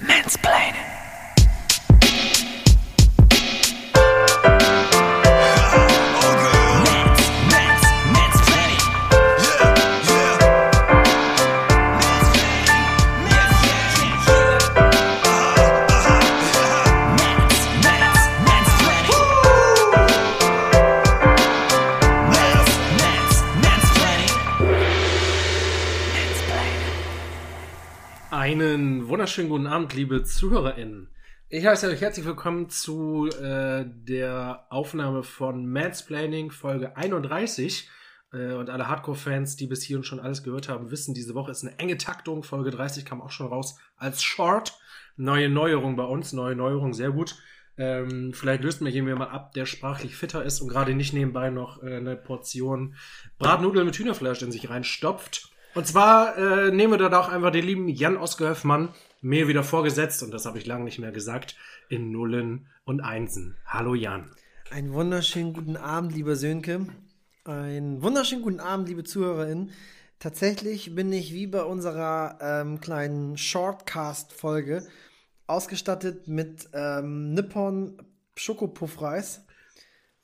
Mansplaining. Wunderschönen guten Abend, liebe ZuhörerInnen. Ich heiße euch herzlich willkommen zu äh, der Aufnahme von Mansplaining Folge 31. Äh, und alle Hardcore-Fans, die bis hierhin schon alles gehört haben, wissen, diese Woche ist eine enge Taktung. Folge 30 kam auch schon raus als Short. Neue Neuerung bei uns, neue Neuerung, sehr gut. Ähm, vielleicht löst mir jemand mal ab, der sprachlich fitter ist und gerade nicht nebenbei noch äh, eine Portion Bratnudeln mit Hühnerfleisch in sich reinstopft. Und zwar äh, nehmen wir da auch einfach den lieben Jan Osgehöfmann mir wieder vorgesetzt, und das habe ich lange nicht mehr gesagt, in Nullen und Einsen. Hallo Jan. Einen wunderschönen guten Abend, lieber Sönke. Einen wunderschönen guten Abend, liebe ZuhörerInnen. Tatsächlich bin ich wie bei unserer ähm, kleinen Shortcast-Folge ausgestattet mit ähm, Nippon Schokopuffreis.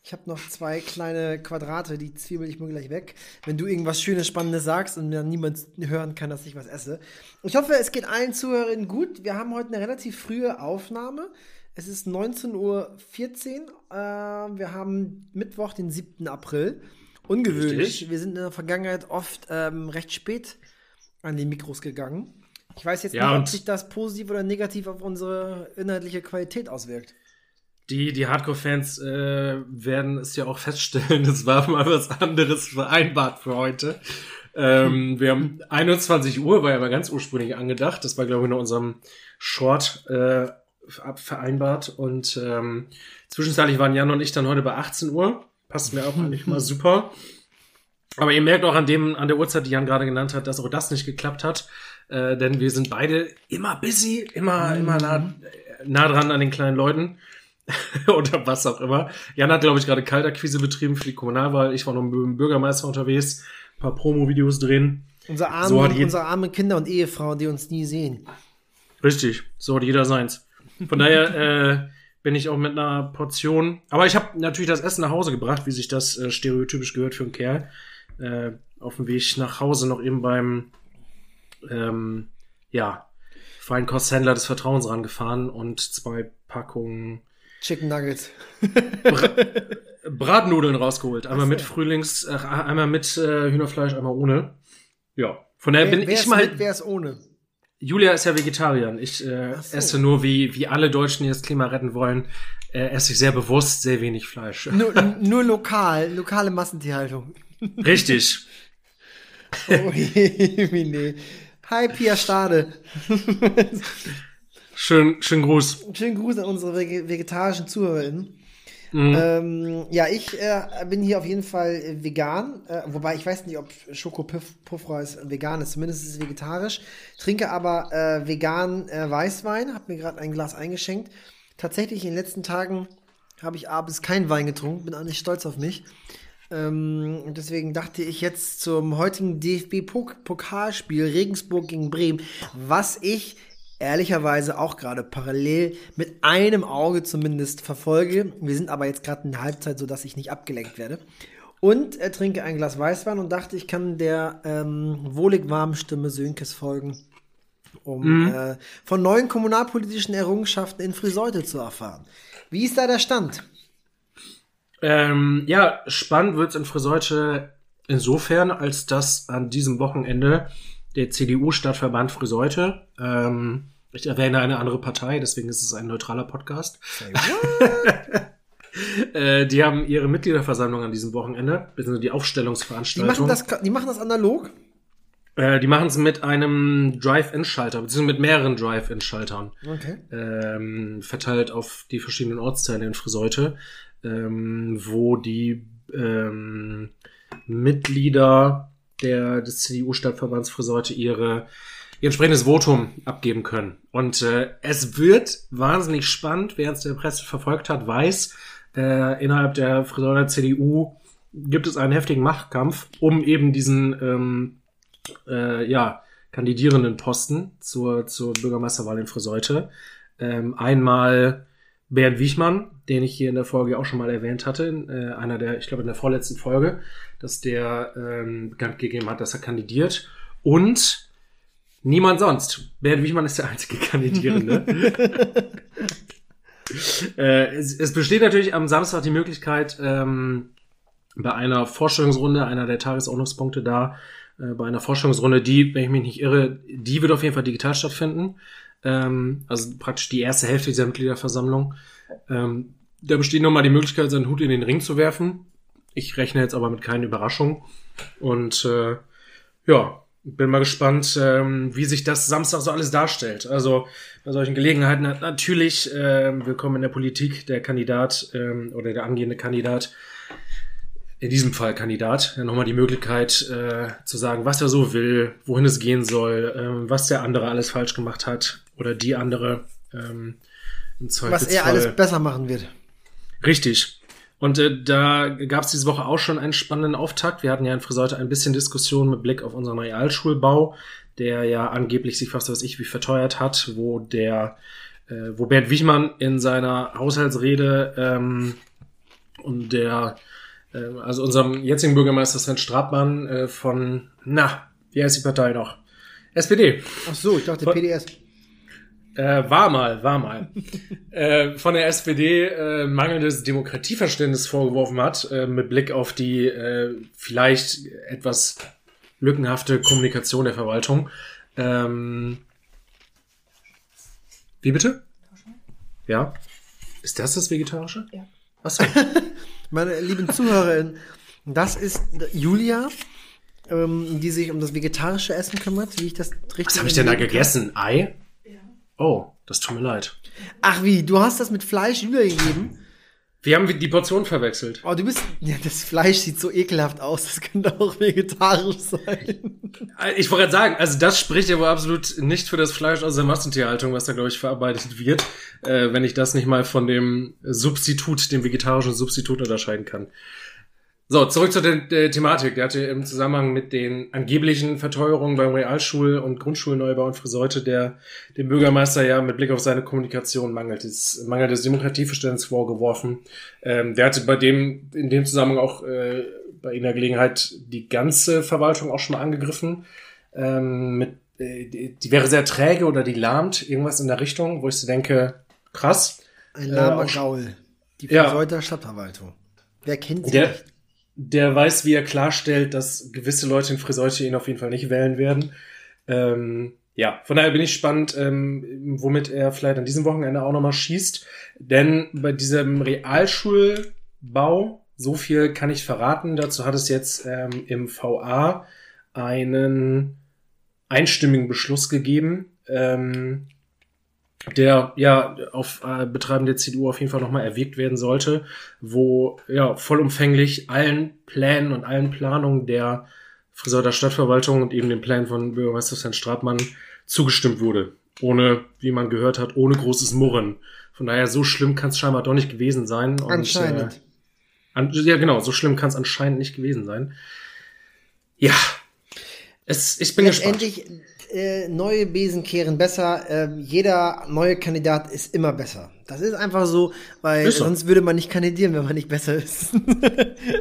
Ich habe noch zwei kleine Quadrate, die zwiebel ich mir gleich weg, wenn du irgendwas Schönes, Spannendes sagst und dann niemand hören kann, dass ich was esse. Ich hoffe, es geht allen ZuhörerInnen gut. Wir haben heute eine relativ frühe Aufnahme. Es ist 19.14 Uhr. Äh, wir haben Mittwoch, den 7. April. Ungewöhnlich. Richtig. Wir sind in der Vergangenheit oft ähm, recht spät an die Mikros gegangen. Ich weiß jetzt Ja, nicht, ob sich das positiv oder negativ auf unsere inhaltliche Qualität auswirkt. Die, die Hardcore-Fans äh, werden es ja auch feststellen, es war mal was anderes vereinbart für heute. Ähm, wir haben 21 Uhr, war ja mal ganz ursprünglich angedacht. Das war, glaube ich, in unserem Short äh, vereinbart. Und ähm, zwischenzeitlich waren Jan und ich dann heute bei 18 Uhr. Passt mir auch eigentlich mal super. Aber ihr merkt auch an dem, an der Uhrzeit, die Jan gerade genannt hat, dass auch das nicht geklappt hat. Äh, denn wir sind beide immer busy, immer, immer nah, nah dran an den kleinen Leuten. Oder was auch immer. Jan hat, glaube ich, gerade Kaltakquise betrieben für die Kommunalwahl. Ich war noch mit dem Bürgermeister unterwegs, ein paar Promo-Videos drehen. Unsere armen, So unsere armen Kinder und Ehefrauen, die uns nie sehen. Richtig, so hat jeder seins. Von daher äh, bin ich auch mit einer Portion. Aber ich habe natürlich das Essen nach Hause gebracht, wie sich das äh, stereotypisch gehört für einen Kerl. Äh, auf dem Weg nach Hause noch eben beim ähm, ja, Feinkosthändler des Vertrauens rangefahren und zwei Packungen Chicken Nuggets. Bratnudeln rausgeholt. Einmal mit Frühlings, äh, einmal mit äh, Hühnerfleisch, einmal ohne. Ja. Von daher bin wer, wer ich mal. mit, wer ist ohne? Julia ist ja Vegetarier. Ich äh, so. esse nur, wie, wie alle Deutschen, die das Klima retten wollen, äh, esse ich sehr bewusst sehr wenig Fleisch. Nur, nur lokal, lokale Massentierhaltung. Richtig. Oh nee. Hi, Pia Stade. Schön, schön Gruß. Schönen Gruß an unsere vege- vegetarischen ZuhörerInnen. Mhm. Ähm, ja, ich äh, bin hier auf jeden Fall äh, vegan, äh, wobei ich weiß nicht, ob Schokopuffreis vegan ist, zumindest ist es vegetarisch. Trinke aber äh, vegan äh, Weißwein, habe mir gerade ein Glas eingeschenkt. Tatsächlich in den letzten Tagen habe ich abends keinen Wein getrunken, bin auch nicht stolz auf mich. Ähm, und deswegen dachte ich jetzt zum heutigen DFB-Pokalspiel Regensburg gegen Bremen, was ich ehrlicherweise auch gerade parallel mit einem Auge zumindest verfolge. Wir sind aber jetzt gerade in der Halbzeit, sodass ich nicht abgelenkt werde. Und er trinke ein Glas Weißwein und dachte, ich kann der ähm, wohlig warmen Stimme Sönkes folgen, um äh, von neuen kommunalpolitischen Errungenschaften in Friseute zu erfahren. Wie ist da der Stand? Ähm, ja, spannend wird's in Friseute insofern, als dass an diesem Wochenende der CDU-Stadtverband Friseute, ähm, ich erwähne eine andere Partei, deswegen ist es ein neutraler Podcast, äh, die haben ihre Mitgliederversammlung an diesem Wochenende, beziehungsweise die Die Aufstellungsveranstaltung. machen das, die machen das analog? Äh, die machen es mit einem Drive-In-Schalter, beziehungsweise mit mehreren Drive-In-Schaltern. Okay. ähm, verteilt auf die verschiedenen Ortsteile in Friseute, ähm, wo die ähm, Mitglieder der, des CDU-Stadtverbands Friseute ihre ihr entsprechendes Votum abgeben können. Und äh, es wird wahnsinnig spannend, wer es der Presse verfolgt hat, weiß, äh, innerhalb der Friseuter CDU gibt es einen heftigen Machtkampf, um eben diesen ähm, äh, ja, kandidierenden Posten zur, zur Bürgermeisterwahl in Friseute. Ähm, einmal Bernd Wichmann, den ich hier in der Folge auch schon mal erwähnt hatte, äh, einer der, ich glaube in der vorletzten Folge, dass der ähm, bekannt gegeben hat, dass er kandidiert. Und niemand sonst. Bernd Wichmann ist der einzige Kandidierende. äh, es, es besteht natürlich am Samstag die Möglichkeit, ähm, bei einer Vorstellungsrunde, einer der Tagesordnungspunkte da, äh, bei einer Vorstellungsrunde, die, wenn ich mich nicht irre, die wird auf jeden Fall digital stattfinden. Ähm, also praktisch die erste Hälfte dieser Mitgliederversammlung. Ähm, da besteht nochmal die Möglichkeit, seinen Hut in den Ring zu werfen. Ich rechne jetzt aber mit keinen Überraschungen. Und äh, ja, bin mal gespannt, ähm, wie sich das Samstag so alles darstellt. Also bei solchen Gelegenheiten hat natürlich ähm, willkommen in der Politik der Kandidat ähm, oder der angehende Kandidat, in diesem Fall Kandidat, ja, nochmal die Möglichkeit äh, zu sagen, was er so will, wohin es gehen soll, ähm, was der andere alles falsch gemacht hat oder die andere ähm, im Was er alles besser machen wird. Richtig. Und äh, da gab es diese Woche auch schon einen spannenden Auftakt. Wir hatten ja in Friseute ein bisschen Diskussion mit Blick auf unseren Realschulbau, der ja angeblich sich fast was ich wie verteuert hat, wo der, äh, wo Bernd Wichmann in seiner Haushaltsrede ähm, und der, äh, also unserem jetzigen Bürgermeister Sven Stratmann äh, von, na, wie heißt die Partei noch? SPD. Ach so, ich dachte Von- PDS. Äh, war mal, war mal. äh, von der SPD äh, mangelndes Demokratieverständnis vorgeworfen hat, äh, mit Blick auf die äh, vielleicht etwas lückenhafte Kommunikation der Verwaltung. Ähm, wie bitte? Ja. Ist das das Vegetarische? Ja. Achso. Meine lieben Zuhörerinnen, das ist Julia, ähm, die sich um das vegetarische Essen kümmert, wie ich das richtig Was habe ich denn da gegessen? Ei? Oh, das tut mir leid. Ach wie, du hast das mit Fleisch Julia gegeben? Wir haben die Portion verwechselt. Oh, du bist. Ja, das Fleisch sieht so ekelhaft aus. Das könnte auch vegetarisch sein. Ich wollte gerade sagen, also das spricht ja wohl absolut nicht für das Fleisch aus der Massentierhaltung, was da, glaube ich, verarbeitet wird, äh, wenn ich das nicht mal von dem Substitut, dem vegetarischen Substitut unterscheiden kann. So, zurück zur The der Thematik. Der hatte im Zusammenhang mit den angeblichen Verteuerungen beim Realschul- und Grundschulneubau in Friseute der dem Bürgermeister ja mit Blick auf seine Kommunikation mangelndes, mangelndes Demokratieverständnis vorgeworfen. Ähm, der hatte bei dem, in dem Zusammenhang auch äh, bei in der Gelegenheit die ganze Verwaltung auch schon mal angegriffen. Ähm, mit, äh, die, die wäre sehr träge oder die lahmt, irgendwas in der Richtung, wo ich so denke, krass. Ein Äh, lahmer auch- Gaul. Die Ja. Friseute Stadtverwaltung. Wer kennt sie Der, nicht? Der weiß, wie er klarstellt, dass gewisse Leute in Friseute ihn auf jeden Fall nicht wählen werden. Ähm, ja, von daher bin ich gespannt, ähm, womit er vielleicht an diesem Wochenende auch nochmal schießt. Denn bei diesem Realschulbau, so viel kann ich verraten, dazu hat es jetzt ähm, im VA einen einstimmigen Beschluss gegeben, ähm, der ja auf äh, Betreiben der CDU auf jeden Fall nochmal erwägt werden sollte, wo ja vollumfänglich allen Plänen und allen Planungen der Friseuter Stadtverwaltung und eben den Plänen von Bürgermeister Sven Stratmann zugestimmt wurde. Ohne, wie man gehört hat, ohne großes Murren. Von daher, so schlimm kann es scheinbar doch nicht gewesen sein. Und, Anscheinend. Äh, an, ja, genau, so schlimm kann es anscheinend nicht gewesen sein. Ja. Es, ich bin gespannt. Äh, neue Besen kehren besser. Ähm, jeder neue Kandidat ist immer besser. Das ist einfach so, weil so. sonst würde man nicht kandidieren, wenn man nicht besser ist.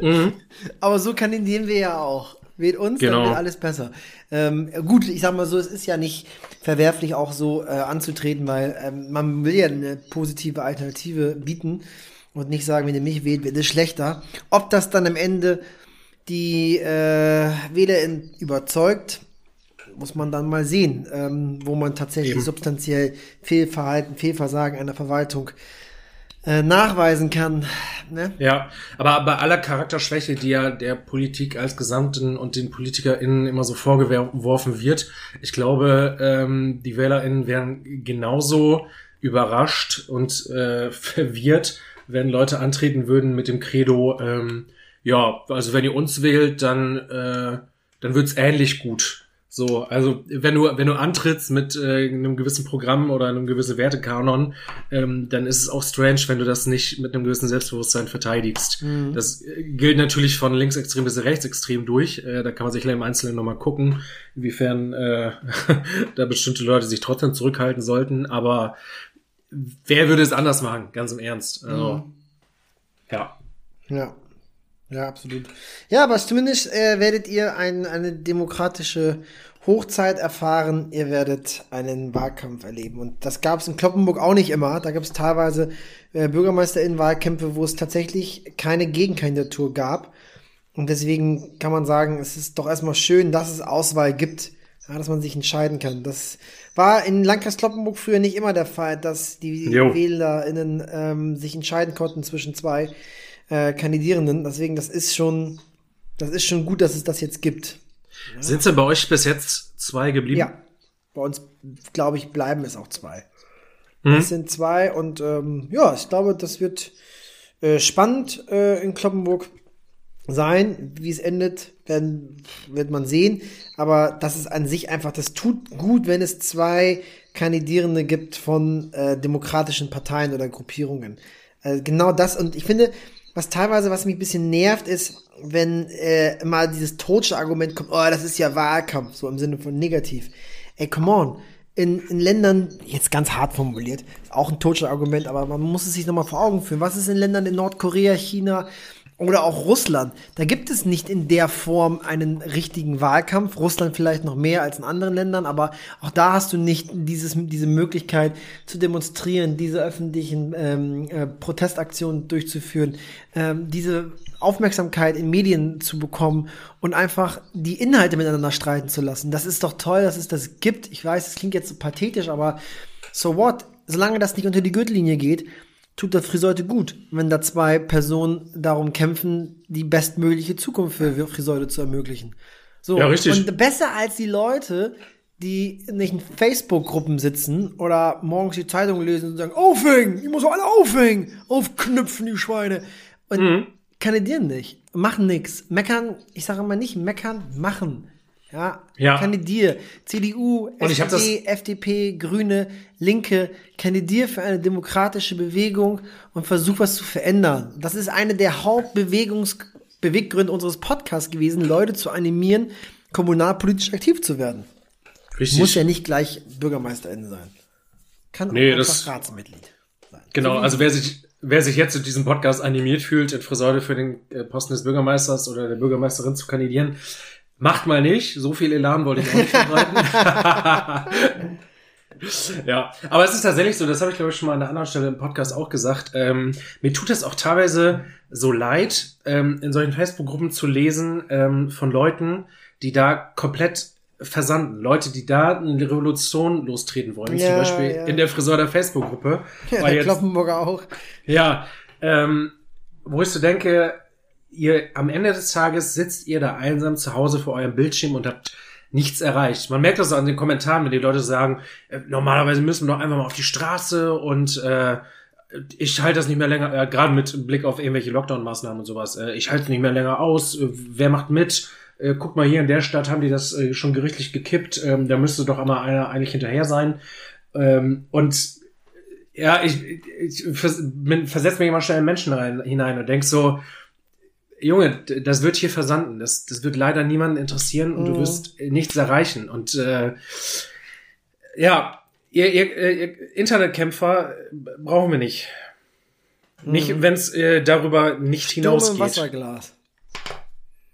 Mhm. Aber so kandidieren wir ja auch. Wählt uns, Genau. dann wird alles besser. Ähm, gut, ich sag mal so, es ist ja nicht verwerflich, auch so äh, anzutreten, weil ähm, man will ja eine positive Alternative bieten und nicht sagen, wenn ihr mich wählt, wird es schlechter. Ob das dann am Ende die äh, Wähler überzeugt, muss man dann mal sehen, ähm, wo man tatsächlich substanziell Fehlverhalten, Fehlversagen einer Verwaltung äh, nachweisen kann. Ne? Ja, aber bei aller Charakterschwäche, die ja der Politik als Gesamten und den PolitikerInnen immer so vorgeworfen wird, ich glaube, ähm, die WählerInnen wären genauso überrascht und äh, verwirrt, wenn Leute antreten würden mit dem Credo, ähm, ja, also wenn ihr uns wählt, dann, äh, dann wird's ähnlich gut. So, also wenn du wenn du antrittst mit äh, einem gewissen Programm oder einem gewissen Wertekanon, ähm, dann ist es auch strange, wenn du das nicht mit einem gewissen Selbstbewusstsein verteidigst. Mhm. Das äh, gilt natürlich von linksextrem bis rechtsextrem durch. Äh, da kann man sich im Einzelnen nochmal gucken, inwiefern äh, da bestimmte Leute sich trotzdem zurückhalten sollten. Aber wer würde es anders machen? Ganz im Ernst. Also, Mhm. ja. Ja. Ja, absolut. Ja, aber zumindest äh, werdet ihr ein, eine demokratische Hochzeit erfahren. Ihr werdet einen Wahlkampf erleben. Und das gab es in Kloppenburg auch nicht immer. Da gab es teilweise äh, BürgermeisterInnen-Wahlkämpfe, wo es tatsächlich keine Gegenkandidatur gab. Und deswegen kann man sagen, es ist doch erstmal schön, dass es Auswahl gibt, ja, dass man sich entscheiden kann. Das war in Landkreis Kloppenburg früher nicht immer der Fall, dass die Jo. WählerInnen ähm, sich entscheiden konnten zwischen zwei äh, Kandidierenden. Deswegen, das ist schon, das ist schon gut, dass es das jetzt gibt. Sind denn bei euch bis jetzt zwei geblieben? Ja. Bei uns, glaube ich, bleiben es auch zwei. Mhm. Es sind zwei und ähm, ja, ich glaube, das wird äh, spannend äh, in Kloppenburg sein. Wie es endet, werden, wird man sehen. Aber das ist an sich einfach, das tut gut, wenn es zwei Kandidierende gibt von äh, demokratischen Parteien oder Gruppierungen. Äh, genau das. Und ich finde, was teilweise, was mich ein bisschen nervt, ist, wenn äh, mal dieses totsche Argument kommt, oh, das ist ja Wahlkampf, so im Sinne von negativ. Ey, come on. In, in Ländern, jetzt ganz hart formuliert, auch ein totsches Argument, aber man muss es sich nochmal vor Augen führen. Was ist in Ländern in Nordkorea, China oder auch Russland? Da gibt es nicht in der Form einen richtigen Wahlkampf. Russland vielleicht noch mehr als in anderen Ländern, aber auch da hast du nicht dieses, diese Möglichkeit zu demonstrieren, diese öffentlichen ähm, äh, Protestaktionen durchzuführen, ähm, diese Aufmerksamkeit in Medien zu bekommen und einfach die Inhalte miteinander streiten zu lassen. Das ist doch toll, dass es das gibt. Ich weiß, es klingt jetzt so pathetisch, aber so what? Solange das nicht unter die Gürtellinie geht, tut das Friseute gut, wenn da zwei Personen darum kämpfen, die bestmögliche Zukunft für Friseute zu ermöglichen. So, Ja, richtig. Und besser als die Leute, die nicht in Facebook-Gruppen sitzen oder morgens die Zeitung lesen und sagen, aufhängen, ich muss alle aufhängen, aufknüpfen, die Schweine. Und Mhm. kandidieren nicht, machen nix, meckern, ich sage immer nicht meckern, machen. Ja, Ja. kandidier. CDU, SPD, FDP, Grüne, Linke, kandidier für eine demokratische Bewegung und versuch was zu verändern. Das ist eine der Hauptbewegungsbeweggründe unseres Podcasts gewesen, Leute zu animieren, kommunalpolitisch aktiv zu werden. Richtig. Muss ja nicht gleich Bürgermeisterin sein. Kann Nee, auch einfach das- Ratsmitglied sein. Genau, also wer sich, wer sich jetzt in diesem Podcast animiert fühlt, in Friseure für den äh, Posten des Bürgermeisters oder der Bürgermeisterin zu kandidieren, macht mal nicht. So viel Elan wollte ich auch nicht verbreiten. ja, aber es ist tatsächlich so, das habe ich glaube ich schon mal an einer anderen Stelle im Podcast auch gesagt. Ähm, mir tut es auch teilweise so leid, ähm, in solchen Facebook-Gruppen zu lesen ähm, von Leuten, die da komplett versanden. Leute, die da eine Revolution lostreten wollen. Zum Ja, Beispiel ja. in der Friseur der Facebook-Gruppe. Ja, der jetzt- Kloppenburger auch. ja, ähm, wo ich so denke, ihr am Ende des Tages sitzt ihr da einsam zu Hause vor eurem Bildschirm und habt nichts erreicht. Man merkt das an den Kommentaren, wenn die Leute sagen, äh, normalerweise müssen wir doch einfach mal auf die Straße und äh, ich halte das nicht mehr länger, äh, gerade mit Blick auf irgendwelche Lockdown-Maßnahmen und sowas, äh, ich halte nicht mehr länger aus, äh, wer macht mit? Äh, guck mal, hier in der Stadt haben die das äh, schon gerichtlich gekippt, ähm, da müsste doch einmal einer eigentlich hinterher sein. Ähm, und ja, ich, ich vers bin- versetz mich immer schnell in Menschen rein, hinein und denk so, Junge, das wird hier versanden. Das, das wird leider niemanden interessieren und du Mhm. wirst äh, nichts erreichen. Und äh, ja, ihr, ihr, äh, ihr Internetkämpfer äh, brauchen wir nicht. Nicht, wenn es äh, darüber nicht Sturm hinausgeht. Wasserglas.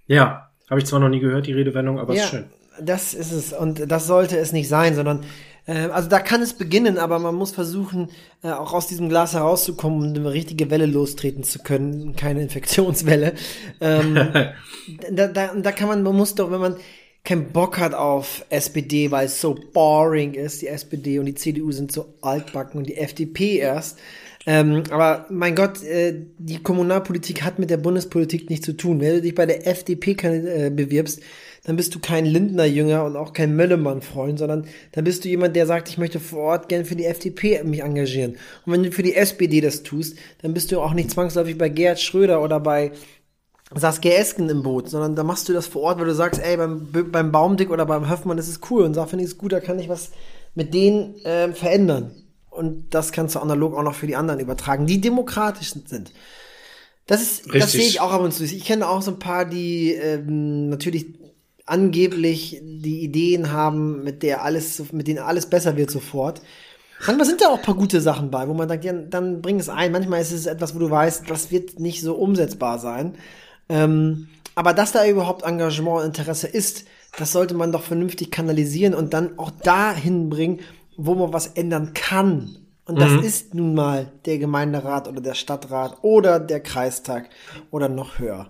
Ja, habe ich zwar noch nie gehört, die Redewendung, aber ist schön. Das ist es. Und das sollte es nicht sein, sondern äh, also da kann es beginnen, aber man muss versuchen, äh, auch aus diesem Glas herauszukommen und eine richtige Welle lostreten zu können, keine Infektionswelle. Ähm, da, da, da kann man, man muss doch, wenn man keinen Bock hat auf SPD, weil es so boring ist, die SPD und die CDU sind so altbacken und die FDP erst. Ähm, aber mein Gott, äh, die Kommunalpolitik hat mit der Bundespolitik nichts zu tun. Wenn du dich bei der FDP äh, bewirbst, dann bist du kein Lindner-Jünger und auch kein Möllemann-Freund, sondern dann bist du jemand, der sagt, ich möchte vor Ort gern für die FDP mich engagieren. Und wenn du für die SPD das tust, dann bist du auch nicht zwangsläufig bei Gerhard Schröder oder bei Saskia Esken im Boot, sondern da machst du das vor Ort, weil du sagst, ey, beim, beim Baumdick oder beim Höfmann ist es cool und sag, finde ich es gut, da kann ich was mit denen ähm, verändern. Und das kannst du analog auch noch für die anderen übertragen, die demokratisch sind. Das ist, das sehe ich auch ab und zu. Ich kenne auch so ein paar, die ähm, natürlich angeblich die Ideen haben, mit der alles, mit denen alles besser wird sofort. Manchmal sind da auch ein paar gute Sachen bei, wo man sagt, ja, dann bring es ein. Manchmal ist es etwas, wo du weißt, das wird nicht so umsetzbar sein. Ähm, aber dass da überhaupt Engagement und Interesse ist, das sollte man doch vernünftig kanalisieren und dann auch dahin bringen, wo man was ändern kann. Und das ist nun mal der Gemeinderat oder der Stadtrat oder der Kreistag oder noch höher.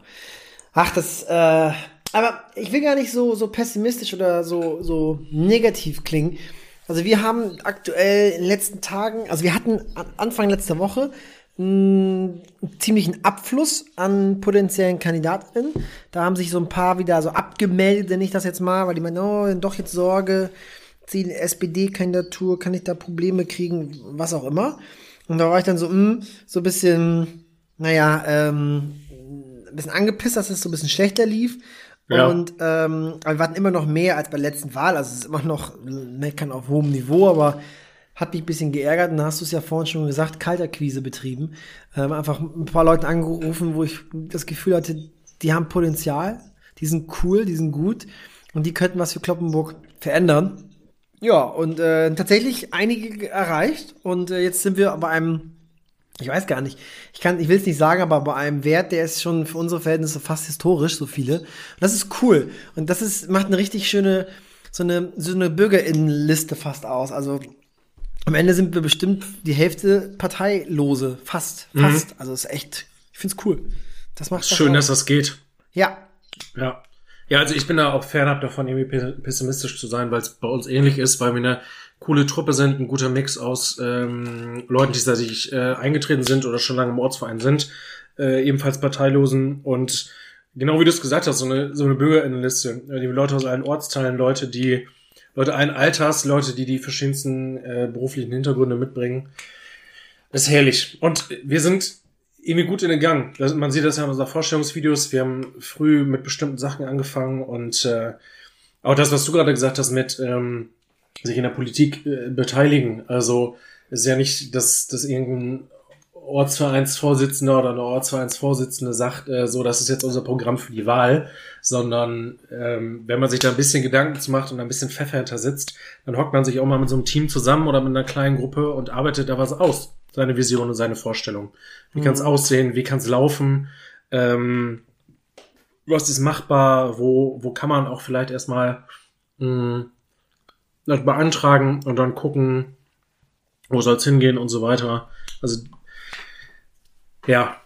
Ach, das, äh, aber ich will gar nicht so, so pessimistisch oder so, so negativ klingen. Also wir haben aktuell in den letzten Tagen, also wir hatten an Anfang letzter Woche einen ziemlichen Abfluss an potenziellen Kandidatinnen. Da haben sich so ein paar wieder so abgemeldet, nenne ich das jetzt mal, weil die meinen, oh, doch jetzt Sorge, Ziel SPD-Kandidatur, kann ich da Probleme kriegen, was auch immer. Und da war ich dann so, mh, so ein bisschen, naja, ähm, ein bisschen angepisst, dass es so ein bisschen schlechter lief. Ja. Und ähm, wir hatten immer noch mehr als bei der letzten Wahl. Also es ist immer noch meckern auf hohem Niveau, aber hat mich ein bisschen geärgert. Und da hast du es ja vorhin schon gesagt, Kalterquise betrieben. Ähm, einfach ein paar Leuten angerufen, wo ich das Gefühl hatte, die haben Potenzial, die sind cool, die sind gut und die könnten was für Kloppenburg verändern. Ja, und äh, tatsächlich einige erreicht. Und äh, jetzt sind wir bei einem, ich weiß gar nicht, ich kann, ich will es nicht sagen, aber bei einem Wert, der ist schon für unsere Verhältnisse fast historisch, so viele. Und das ist cool. Und das ist, macht eine richtig schöne, so eine, so eine Bürgerinnenliste fast aus. Also am Ende sind wir bestimmt die Hälfte Parteilose. Fast, fast. Also ist echt, ich find's cool. Das macht Schön, auch. dass das geht. Ja, Ja. Ja, also ich bin da auch fernab davon, irgendwie pe- pessimistisch zu sein, weil es bei uns ähnlich ist, weil wir eine coole Truppe sind, ein guter Mix aus ähm, Leuten, die seit ich äh, eingetreten sind oder schon lange im Ortsverein sind, äh, ebenfalls Parteilosen und genau wie du es gesagt hast, so eine, so eine Bürgerinnenliste. Äh, Die Leute aus allen Ortsteilen, Leute, die Leute allen Alters, Leute, die die verschiedensten äh, beruflichen Hintergründe mitbringen. Ist herrlich. Und wir sind irgendwie gut in den Gang. Man sieht das ja in unseren Vorstellungsvideos. Wir haben früh mit bestimmten Sachen angefangen und äh, auch das, was du gerade gesagt hast, mit ähm, sich in der Politik äh, beteiligen. Also es ist ja nicht, dass, dass irgendein Ortsvereinsvorsitzender oder eine Ortsvereinsvorsitzende sagt, äh, so, das ist jetzt unser Programm für die Wahl, sondern ähm, wenn man sich da ein bisschen Gedanken zu macht und ein bisschen Pfeffer hinter sitzt, dann hockt man sich auch mal mit so einem Team zusammen oder mit einer kleinen Gruppe und arbeitet da was aus. Seine Vision und seine Vorstellung. Wie kann es aussehen? Wie kann es laufen? Ähm, was ist machbar? Wo, wo kann man auch vielleicht erstmal mh, das beantragen und dann gucken, wo soll es hingehen und so weiter. Also ja,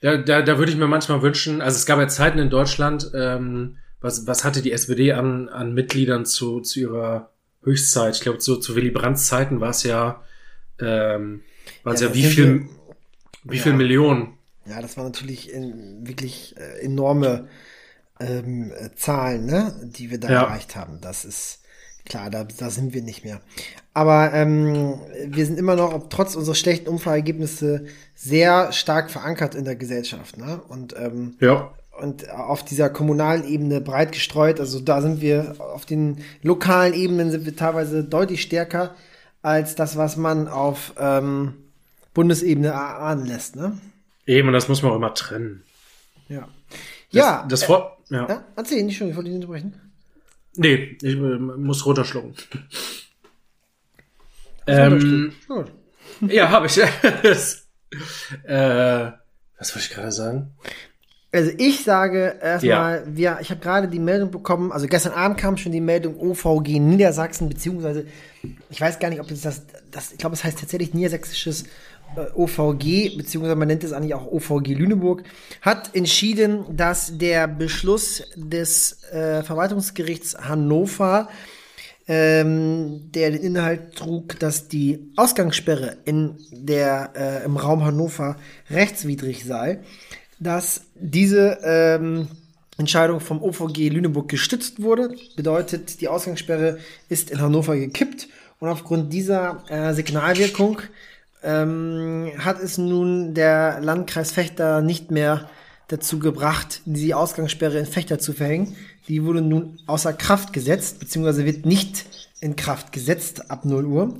da, da, da würde ich mir manchmal wünschen, also es gab ja Zeiten in Deutschland, ähm, was, was hatte die SPD an, an Mitgliedern zu, zu ihrer Höchstzeit? Ich glaube, so zu Willy Brandts Zeiten war es ja, ähm, war es Ja, ja, wie viel, wie Ja. viel Millionen? Ja, das war natürlich in, wirklich äh, enorme ähm, äh, Zahlen, ne, die wir da Ja. erreicht haben. Das ist klar, da, da sind wir nicht mehr. Aber ähm, wir sind immer noch, ob trotz unserer schlechten Umfrageergebnisse, sehr stark verankert in der Gesellschaft. Ne? Und ähm, Ja. und auf dieser kommunalen Ebene breit gestreut. Also da sind wir auf den lokalen Ebenen sind wir teilweise deutlich stärker als das, was man auf ähm, Bundesebene erahnen lässt. Ne? Eben, und das muss man auch immer trennen. Ja. Das, ja. Das vor, ja. ja, erzähl nicht schon, ich wollte dich unterbrechen. Nee, ich äh, muss runterschlucken. Ähm, ja, habe ich. Äh, was wollte ich gerade sagen? Also ich sage erstmal, wir, ich habe gerade die Meldung bekommen, also gestern Abend kam schon die Meldung OVG Niedersachsen, beziehungsweise ich weiß gar nicht, ob es das, das ich glaube, es heißt tatsächlich niedersächsisches OVG, beziehungsweise man nennt es eigentlich auch OVG Lüneburg, hat entschieden, dass der Beschluss des äh, Verwaltungsgerichts Hannover ähm, der den Inhalt trug, dass die Ausgangssperre in der, äh, im Raum Hannover rechtswidrig sei, dass diese ähm, Entscheidung vom OVG Lüneburg gestützt wurde. Bedeutet, die Ausgangssperre ist in Hannover gekippt und aufgrund dieser äh, Signalwirkung ähm, hat es nun der Landkreis Fechter nicht mehr dazu gebracht, die Ausgangssperre in Fechter zu verhängen. Die wurde nun außer Kraft gesetzt, beziehungsweise wird nicht in Kraft gesetzt ab 0 Uhr.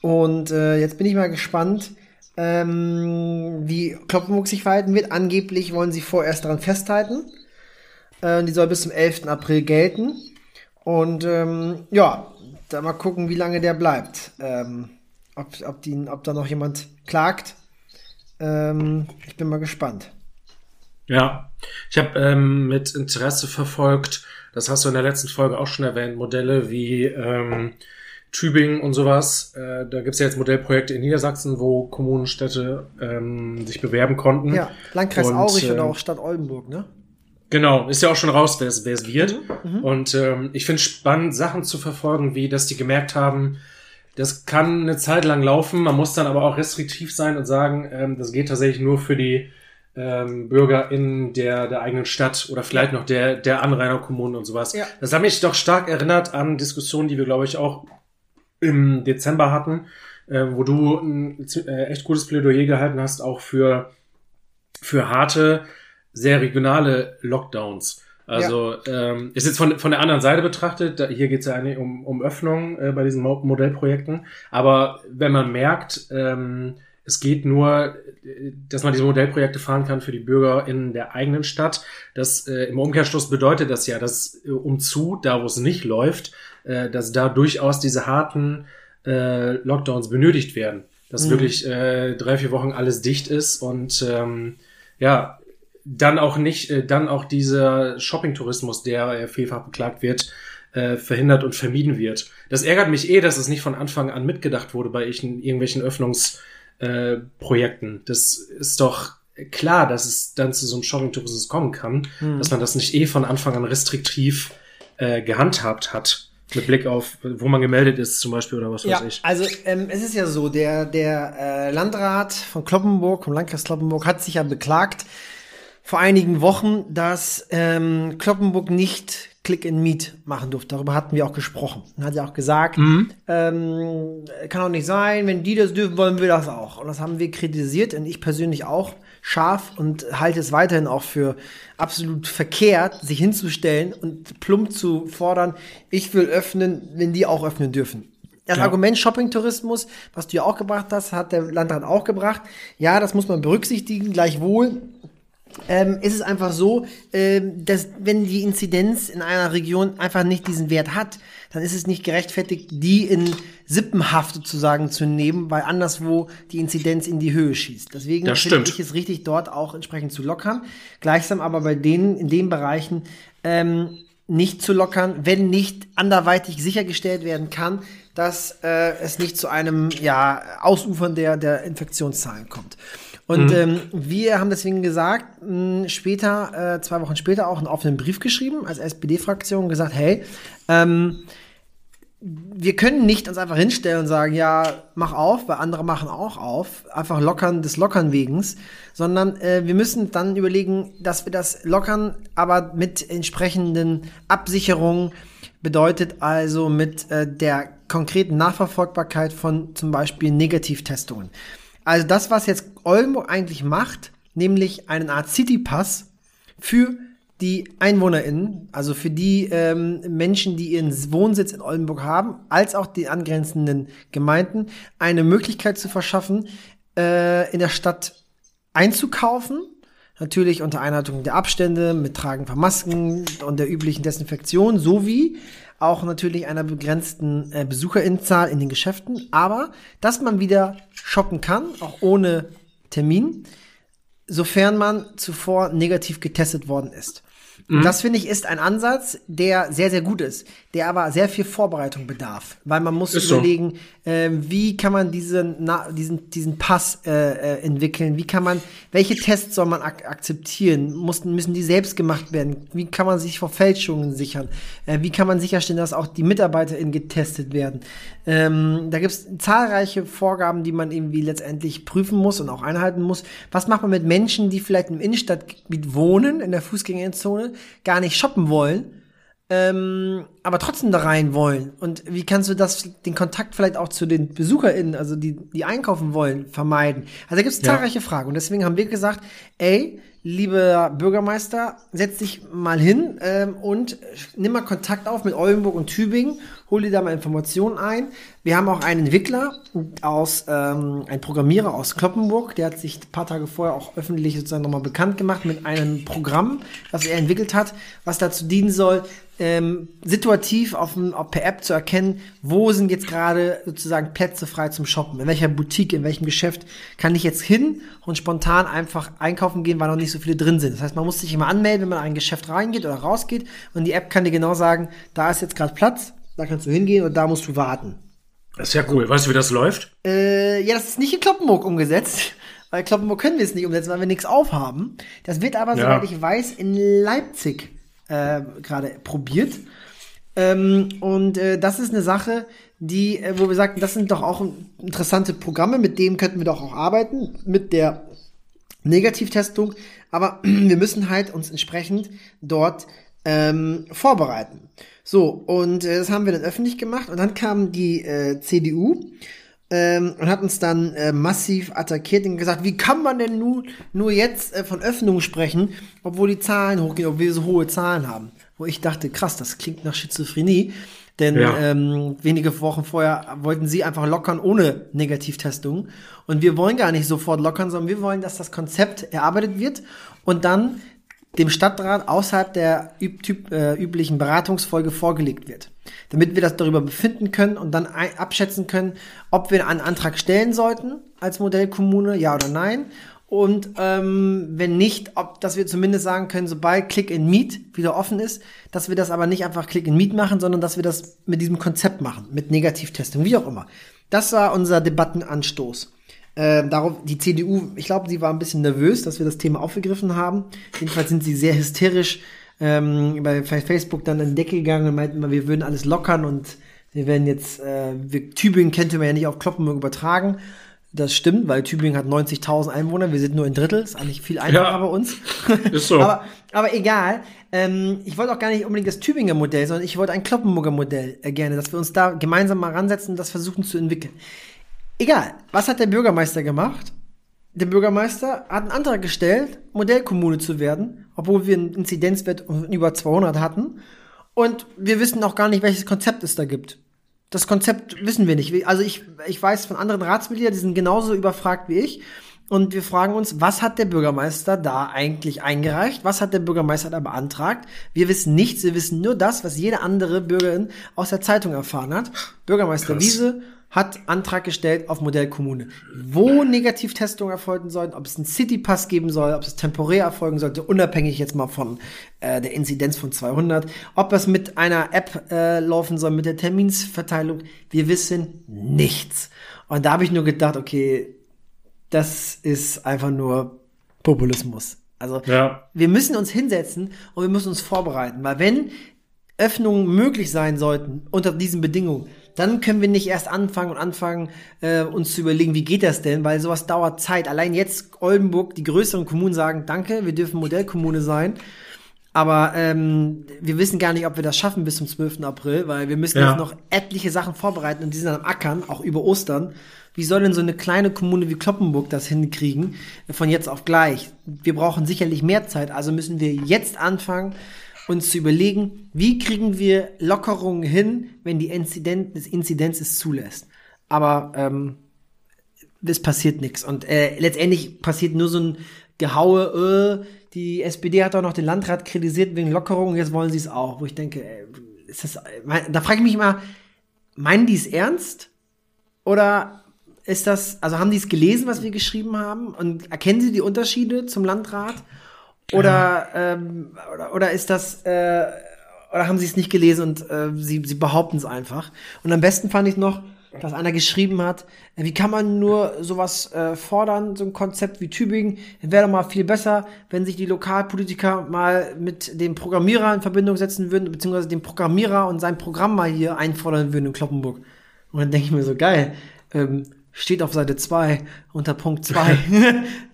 Und äh, jetzt bin ich mal gespannt, ähm, wie Kloppenburg sich verhalten wird. Angeblich wollen sie vorerst daran festhalten. Äh, die soll bis zum 11. April gelten. Und ähm, ja, da mal gucken, wie lange der bleibt. Ähm, ob, ob, die, ob da noch jemand klagt. Ähm, ich bin mal gespannt. Ja, ich habe ähm, mit Interesse verfolgt, das hast du in der letzten Folge auch schon erwähnt, Modelle wie ähm, Tübingen und sowas. Äh, da gibt's ja jetzt Modellprojekte in Niedersachsen, wo Kommunen, Städte ähm, sich bewerben konnten. Ja, Landkreis Und, Aurich oder ähm, auch Stadt Oldenburg, ne? Genau, ist ja auch schon raus, wer es wer es wird. Mhm, Und ähm, ich finde spannend, Sachen zu verfolgen, wie dass die gemerkt haben, das kann eine Zeit lang laufen, man muss dann aber auch restriktiv sein und sagen, ähm, das geht tatsächlich nur für die ähm, Bürger in der, der eigenen Stadt oder vielleicht noch der, der Anrainerkommunen und sowas. Ja. Das hat mich doch stark erinnert an Diskussionen, die wir, glaube ich, auch im Dezember hatten, äh, wo du ein äh, echt gutes Plädoyer gehalten hast, auch für, für harte, sehr regionale Lockdowns. Also ähm, ist jetzt von, von der anderen Seite betrachtet, da, hier geht es ja eigentlich um, um Öffnung äh, bei diesen Mo Modellprojekten, aber wenn man merkt, ähm, es geht nur, dass man diese Modellprojekte fahren kann für die Bürger in der eigenen Stadt. Das äh, im Umkehrschluss bedeutet das ja, dass äh, umzu, da wo es nicht läuft, äh, dass da durchaus diese harten äh, Lockdowns benötigt werden. Dass Mhm. wirklich äh, drei, vier Wochen alles dicht ist und ähm, ja, dann auch nicht, äh, dann auch dieser Shopping-Tourismus, der äh, vielfach beklagt wird, äh, verhindert und vermieden wird. Das ärgert mich eh, dass es nicht von Anfang an mitgedacht wurde bei ich, irgendwelchen Öffnungsprojekten. Äh, das ist doch klar, dass es dann zu so einem Shopping-Tourismus kommen kann, dass man das nicht eh von Anfang an restriktiv äh, gehandhabt hat. Mit Blick auf, wo man gemeldet ist zum Beispiel oder was weiß Ja, ich. also ähm, es ist ja so, der, der äh, Landrat von Kloppenburg, vom Landkreis Kloppenburg, hat sich ja beklagt vor einigen Wochen, dass ähm, Kloppenburg nicht Click and Meet machen durfte. Darüber hatten wir auch gesprochen. Er hat ja auch gesagt, ähm, kann auch nicht sein, wenn die das dürfen, wollen wir das auch. Und das haben wir kritisiert und ich persönlich auch scharf und halte es weiterhin auch für absolut verkehrt, sich hinzustellen und plump zu fordern, ich will öffnen, wenn die auch öffnen dürfen. Das Ja. Argument Shopping-Tourismus, was du ja auch gebracht hast, hat der Landrat auch gebracht. Ja, das muss man berücksichtigen, gleichwohl ähm, ist es einfach so, ähm, dass wenn die Inzidenz in einer Region einfach nicht diesen Wert hat, dann ist es nicht gerechtfertigt, die in Sippenhaft sozusagen zu nehmen, weil anderswo die Inzidenz in die Höhe schießt. Deswegen Das finde ich es richtig, dort auch entsprechend zu lockern. Gleichsam aber bei denen, in den Bereichen, ähm, nicht zu lockern, wenn nicht anderweitig sichergestellt werden kann, dass äh, es nicht zu einem ja, Ausufern der, der Infektionszahlen kommt. Und ähm, wir haben deswegen gesagt, mh, später, äh, zwei Wochen später auch einen offenen Brief geschrieben als SPD-Fraktion, gesagt, hey, ähm, wir können nicht uns einfach hinstellen und sagen, ja, mach auf, weil andere machen auch auf, einfach lockern des Lockern wegens, sondern äh, wir müssen dann überlegen, dass wir das lockern, aber mit entsprechenden Absicherungen bedeutet also mit äh, der konkreten Nachverfolgbarkeit von zum Beispiel Negativtestungen. Also das, was jetzt Oldenburg eigentlich macht, nämlich eine Art Citypass für die EinwohnerInnen, also für die ähm, Menschen, die ihren Wohnsitz in Oldenburg haben, als auch die angrenzenden Gemeinden, eine Möglichkeit zu verschaffen, äh, in der Stadt einzukaufen. Natürlich unter Einhaltung der Abstände, mit Tragen von Masken und der üblichen Desinfektion, sowie auch natürlich einer begrenzten äh, Besucherinnenzahl in den Geschäften. Aber, dass man wieder shoppen kann, auch ohne Termin, sofern man zuvor negativ getestet worden ist. Und das finde ich ist ein Ansatz, der sehr, sehr gut ist, der aber sehr viel Vorbereitung bedarf, weil man muss Ist so. überlegen, äh, wie kann man diesen, na, diesen, diesen Pass äh, äh, entwickeln, wie kann man, welche Tests soll man ak akzeptieren, Muss, müssen die selbst gemacht werden, wie kann man sich vor Fälschungen sichern, äh, wie kann man sicherstellen, dass auch die MitarbeiterInnen getestet werden. Ähm, da gibt es zahlreiche Vorgaben, die man irgendwie letztendlich prüfen muss und auch einhalten muss. Was macht man mit Menschen, die vielleicht im Innenstadtgebiet wohnen, in der Fußgängerzone, gar nicht shoppen wollen, ähm, aber trotzdem da rein wollen? Und wie kannst du das, den Kontakt vielleicht auch zu den BesucherInnen, also die, die einkaufen wollen, vermeiden? Also da gibt es Ja. zahlreiche Fragen. Und deswegen haben wir gesagt, ey, lieber Bürgermeister, setz dich mal hin ähm, und nimm mal Kontakt auf mit Oldenburg und Tübingen, hol dir da mal Informationen ein. Wir haben auch einen Entwickler aus, ähm, ein Programmierer aus Kloppenburg, der hat sich ein paar Tage vorher auch öffentlich sozusagen nochmal bekannt gemacht mit einem Programm, das er entwickelt hat, was dazu dienen soll, ähm, situativ auf, auf per App zu erkennen, wo sind jetzt gerade sozusagen Plätze frei zum Shoppen, in welcher Boutique, in welchem Geschäft kann ich jetzt hin und spontan einfach einkaufen gehen, weil noch nicht so viele drin sind. Das heißt, man muss sich immer anmelden, wenn man in ein Geschäft reingeht oder rausgeht und die App kann dir genau sagen, da ist jetzt gerade Platz, da kannst du hingehen und da musst du warten. Das ist ja cool. Weißt du, wie das läuft? Äh, ja, das ist nicht in Kloppenburg umgesetzt. Weil Kloppenburg können wir es nicht umsetzen, weil wir nichts aufhaben. Das wird aber, Ja. soweit ich weiß, in Leipzig äh, gerade probiert. Ähm, und äh, das ist eine Sache, die, äh, wo wir sagten, das sind doch auch interessante Programme, mit denen könnten wir doch auch arbeiten, mit der Negativtestung, aber wir müssen halt uns entsprechend dort ähm, vorbereiten. So, und äh, das haben wir dann öffentlich gemacht und dann kam die äh, CDU ähm, und hat uns dann äh, massiv attackiert und gesagt, wie kann man denn nur, nur jetzt äh, von Öffnung sprechen, obwohl die Zahlen hochgehen, obwohl wir so hohe Zahlen haben. Wo ich dachte, krass, das klingt nach Schizophrenie. Denn Ja. ähm, wenige Wochen vorher wollten sie einfach lockern ohne Negativtestung. Und wir wollen gar nicht sofort lockern, sondern wir wollen, dass das Konzept erarbeitet wird und dann dem Stadtrat außerhalb der üb typ, äh, üblichen Beratungsfolge vorgelegt wird. Damit wir das darüber befinden können und dann abschätzen können, ob wir einen Antrag stellen sollten als Modellkommune, ja oder nein. Und ähm, wenn nicht, ob, dass wir zumindest sagen können, sobald Click in Meet wieder offen ist, dass wir das aber nicht einfach Click in Meet machen, sondern dass wir das mit diesem Konzept machen, mit Negativtestung, wie auch immer. Das war unser Debattenanstoß. Äh, darauf, die CDU, ich glaube, sie war ein bisschen nervös, dass wir das Thema aufgegriffen haben. Jedenfalls sind sie sehr hysterisch ähm, bei Facebook dann in die Decke gegangen und meinten, wir würden alles lockern und wir werden jetzt, äh, wir, Tübingen könnte man ja nicht auf Kloppenburg übertragen. Das stimmt, weil Tübingen hat 90.000 Einwohner, wir sind nur ein Drittel, ist eigentlich viel einfacher Ja. bei uns. Ist so. aber, aber egal. Ähm, ich wollte auch gar nicht unbedingt das Tübinger Modell, sondern ich wollte ein Kloppenburger Modell äh, gerne, dass wir uns da gemeinsam mal ransetzen und das versuchen zu entwickeln. Egal, was hat der Bürgermeister gemacht? Der Bürgermeister hat einen Antrag gestellt, Modellkommune zu werden, obwohl wir einen Inzidenzwert von über 200 hatten. Und wir wissen auch gar nicht, welches Konzept es da gibt. Das Konzept wissen wir nicht. Also ich, ich weiß von anderen Ratsmitgliedern, die sind genauso überfragt wie ich. Und wir fragen uns, was hat der Bürgermeister da eigentlich eingereicht? Was hat der Bürgermeister da beantragt? Wir wissen nichts. Wir wissen nur das, was jede andere Bürgerin aus der Zeitung erfahren hat. Bürgermeister Krass. Wiese hat Antrag gestellt auf Modellkommune. Wo Negativtestungen erfolgen sollten, ob es einen Citypass geben soll, ob es temporär erfolgen sollte, unabhängig jetzt mal von äh, der Inzidenz von 200, ob das mit einer App äh, laufen soll, mit der Terminsverteilung, wir wissen nichts. Und da habe ich nur gedacht, okay, das ist einfach nur Populismus. Also Ja. wir müssen uns hinsetzen und wir müssen uns vorbereiten, weil wenn Öffnungen möglich sein sollten unter diesen Bedingungen, dann können wir nicht erst anfangen und anfangen, äh, uns zu überlegen, wie geht das denn, weil sowas dauert Zeit. Allein jetzt Oldenburg, die größeren Kommunen sagen, danke, wir dürfen Modellkommune sein. Aber ähm, wir wissen gar nicht, ob wir das schaffen bis zum 12. April, weil wir müssen Ja. noch etliche Sachen vorbereiten und die sind dann am Ackern, auch über Ostern. Wie soll denn so eine kleine Kommune wie Kloppenburg das hinkriegen, äh, von jetzt auf gleich? Wir brauchen sicherlich mehr Zeit, also müssen wir jetzt anfangen, uns zu überlegen, wie kriegen wir Lockerungen hin, wenn die Inzidenz, das Inzidenz es zulässt. Aber ähm, es passiert nichts. Und äh, letztendlich passiert nur so ein Gehaue, äh, die SPD hat auch noch den Landrat kritisiert wegen Lockerung, jetzt wollen sie es auch. Wo ich denke, äh, ist das, mein, da frage ich mich immer, meinen die es ernst? Oder ist das, also haben die es gelesen, was wir geschrieben haben? Und erkennen sie die Unterschiede zum Landrat? Oder, ähm, oder, oder ist das, äh, oder haben sie es nicht gelesen und äh, sie, sie behaupten es einfach? Und am besten fand ich noch, dass einer geschrieben hat, äh, wie kann man nur sowas äh, fordern, so ein Konzept wie Tübingen? Wäre doch mal viel besser, wenn sich die Lokalpolitiker mal mit dem Programmierer in Verbindung setzen würden, beziehungsweise dem Programmierer und sein Programm mal hier einfordern würden in Kloppenburg. Und dann denke ich mir so, geil, ähm, steht auf Seite 2 unter Punkt 2.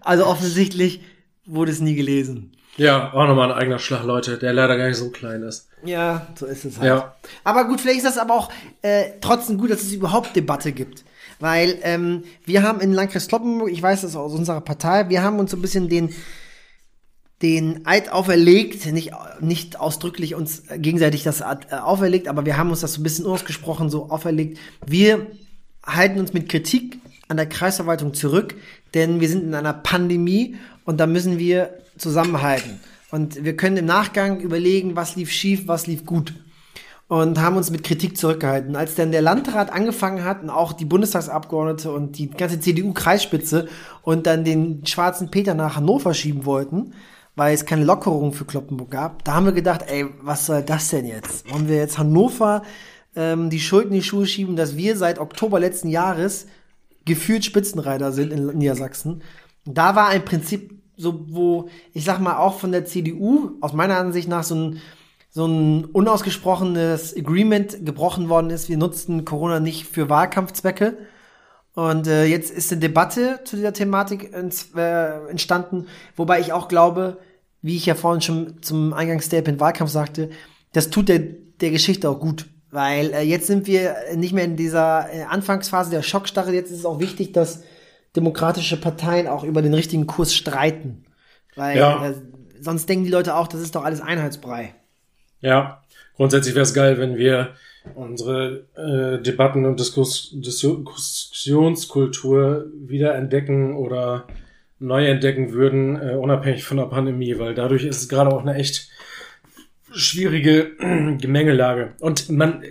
also offensichtlich wurde es nie gelesen. Ja, auch nochmal ein eigener Schlag, Leute, der leider gar nicht so klein ist. Ja, so ist es halt. Ja. Aber gut, vielleicht ist das aber auch äh, trotzdem gut, dass es überhaupt Debatte gibt. Weil ähm, wir haben in Landkreis Kloppenburg, ich weiß das aus unserer Partei, wir haben uns so ein bisschen den den Eid auferlegt, nicht, nicht ausdrücklich uns gegenseitig das äh, auferlegt, aber wir haben uns das so ein bisschen ausgesprochen so auferlegt. Wir halten uns mit Kritik an der Kreisverwaltung zurück, denn wir sind in einer Pandemie und da müssen wir zusammenhalten. Und wir können im Nachgang überlegen, was lief schief, was lief gut. Und haben uns mit Kritik zurückgehalten. Als dann der Landrat angefangen hat und auch die Bundestagsabgeordnete und die ganze CDU-Kreisspitze und dann den schwarzen Peter nach Hannover schieben wollten, weil es keine Lockerung für Kloppenburg gab, da haben wir gedacht, ey, was soll das denn jetzt? Wollen wir jetzt Hannover ähm, die Schuld in die Schuhe schieben, dass wir seit Oktober letzten Jahres gefühlt Spitzenreiter sind in Niedersachsen? Da war ein Prinzip so, wo ich sag mal auch von der CDU aus meiner Ansicht nach so ein so ein unausgesprochenes Agreement gebrochen worden ist. Wir nutzten Corona nicht für Wahlkampfzwecke. Und äh, jetzt ist eine Debatte zu dieser Thematik ins, äh, entstanden, wobei ich auch glaube, wie ich ja vorhin schon zum Eingangsstatement Wahlkampf sagte, das tut der, der Geschichte auch gut. Weil äh, jetzt sind wir nicht mehr in dieser äh, Anfangsphase der Schockstarre. Jetzt ist es auch wichtig, dass demokratische Parteien auch über den richtigen Kurs streiten. Weil Ja. äh, sonst denken die Leute auch, das ist doch alles Einheitsbrei. Ja, grundsätzlich wäre es geil, wenn wir unsere äh, Debatten- und Diskurs Diskussionskultur wieder entdecken oder neu entdecken würden, äh, unabhängig von der Pandemie, weil dadurch ist es gerade auch eine echt schwierige Gemengelage. Und man,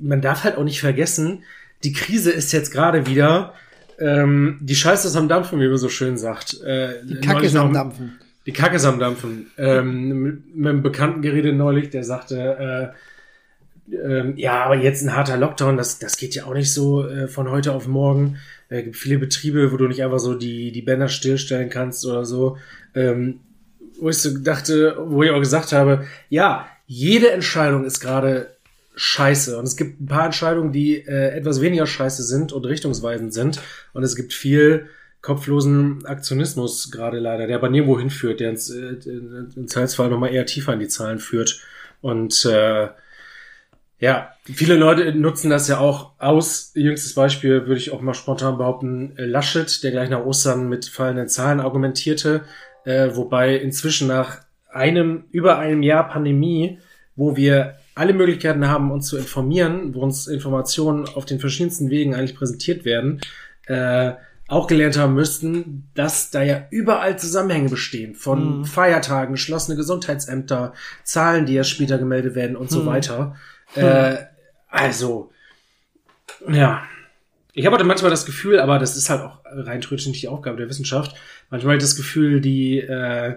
man darf halt auch nicht vergessen, die Krise ist jetzt gerade wieder, ähm, die Scheiße ist am Dampfen, wie man so schön sagt. Äh, Die Kacke ist am Dampfen. die Kacke ist am Dampfen. Ähm, mit, mit einem Bekannten geredet neulich, der sagte, äh, ähm, ja, aber jetzt ein harter Lockdown, das, das geht ja auch nicht so äh, von heute auf morgen. Es gibt viele Betriebe, wo du nicht einfach so die, die Bänder stillstellen kannst oder so. Ähm, wo ich so dachte, wo ich auch gesagt habe, ja, jede Entscheidung ist gerade scheiße. Und es gibt ein paar Entscheidungen, die äh, etwas weniger scheiße sind und richtungsweisend sind. Und es gibt viel kopflosen Aktionismus gerade leider, der aber nirgendwo hinführt, der ins, äh, im Zweifelsfall nochmal eher tiefer in die Zahlen führt. Und äh, ja, viele Leute nutzen das ja auch aus. Jüngstes Beispiel würde ich auch mal spontan behaupten, Laschet, der gleich nach Ostern mit fallenden Zahlen argumentierte, äh, wobei inzwischen nach einem, über einem Jahr Pandemie, wo wir alle Möglichkeiten haben, uns zu informieren, wo uns Informationen auf den verschiedensten Wegen eigentlich präsentiert werden, äh, auch gelernt haben müssten, dass da ja überall Zusammenhänge bestehen von Feiertagen, geschlossene Gesundheitsämter, Zahlen, die ja später gemeldet werden und so weiter. Äh, also, ja. Ich habe heute manchmal das Gefühl, aber das ist halt auch rein theoretisch nicht die Aufgabe der Wissenschaft. Manchmal habe ich das Gefühl, die, äh,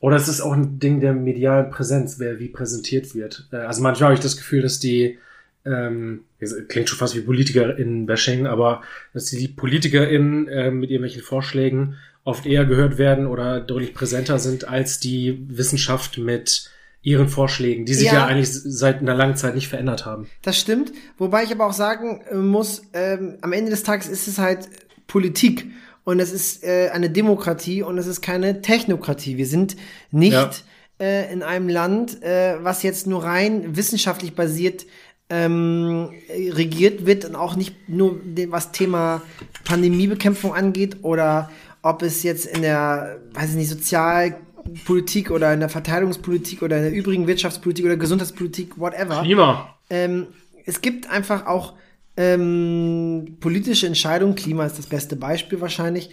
oder es ist auch ein Ding der medialen Präsenz, wer wie präsentiert wird. Äh, also manchmal habe ich das Gefühl, dass die, ähm, klingt schon fast wie PolitikerInnen bashing, aber dass die PolitikerInnen äh, mit irgendwelchen Vorschlägen oft eher gehört werden oder deutlich präsenter sind als die Wissenschaft mit ihren Vorschlägen, die sich ja, Ja. eigentlich seit einer langen Zeit nicht verändert haben. Das stimmt, wobei ich aber auch sagen äh, muss, ähm, am Ende des Tages ist es halt Politik und es ist äh, eine Demokratie und es ist keine Technokratie. Wir sind nicht Ja. äh, in einem Land, äh, was jetzt nur rein wissenschaftlich basiert ähm, regiert wird und auch nicht nur dem, was Thema Pandemiebekämpfung angeht oder ob es jetzt in der, weiß ich nicht, Sozialpolitik oder in der Verteidigungspolitik oder in der übrigen Wirtschaftspolitik oder Gesundheitspolitik, whatever Klima. ähm, es gibt einfach auch ähm, politische Entscheidungen, Klima ist das beste Beispiel wahrscheinlich,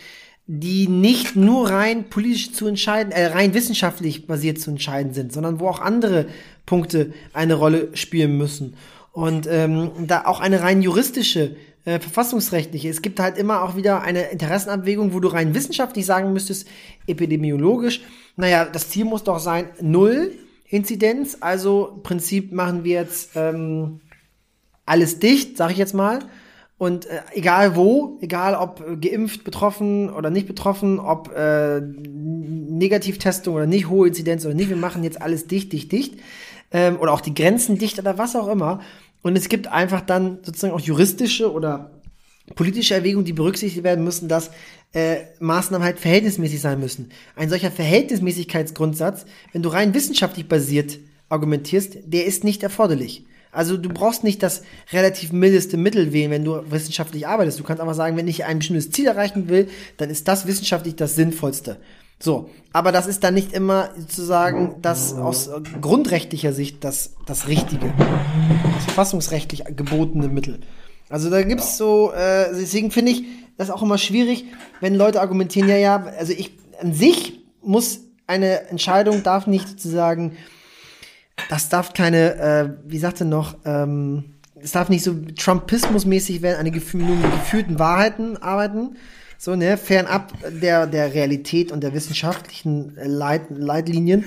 die nicht nur rein politisch zu entscheiden, äh, rein wissenschaftlich basiert zu entscheiden sind, sondern wo auch andere Punkte eine Rolle spielen müssen. Und ähm, da auch eine rein juristische, äh, verfassungsrechtliche. Es gibt halt immer auch wieder eine Interessenabwägung, wo du rein wissenschaftlich sagen müsstest, epidemiologisch, naja, das Ziel muss doch sein, null Inzidenz, also im Prinzip machen wir jetzt ähm, alles dicht, sag ich jetzt mal. Und äh, egal wo, egal ob geimpft, betroffen oder nicht betroffen, ob äh, Negativtestung oder nicht, hohe Inzidenz oder nicht, wir machen jetzt alles dicht, dicht, dicht. Ähm, oder auch die Grenzen dicht oder was auch immer. Und es gibt einfach dann sozusagen auch juristische oder politische Erwägungen, die berücksichtigt werden müssen, dass äh, Maßnahmen halt verhältnismäßig sein müssen. Ein solcher Verhältnismäßigkeitsgrundsatz, wenn du rein wissenschaftlich basiert argumentierst, der ist nicht erforderlich. Also du brauchst nicht das relativ mildeste Mittel wählen, wenn du wissenschaftlich arbeitest. Du kannst einfach sagen, wenn ich ein bestimmtes Ziel erreichen will, dann ist das wissenschaftlich das Sinnvollste. So, aber das ist dann nicht immer sozusagen das aus grundrechtlicher Sicht das, das Richtige, das verfassungsrechtlich gebotene Mittel. Also da gibt's so, äh, deswegen finde ich das auch immer schwierig, wenn Leute argumentieren, ja, ja, also ich an sich muss eine Entscheidung darf nicht sozusagen, das darf keine, äh, wie sagt er noch, ähm, es darf nicht so Trumpismus-mäßig werden, eine gefü nur mit gefühlten Wahrheiten arbeiten, so, ne, fernab der, der Realität und der wissenschaftlichen äh, Leit Leitlinien.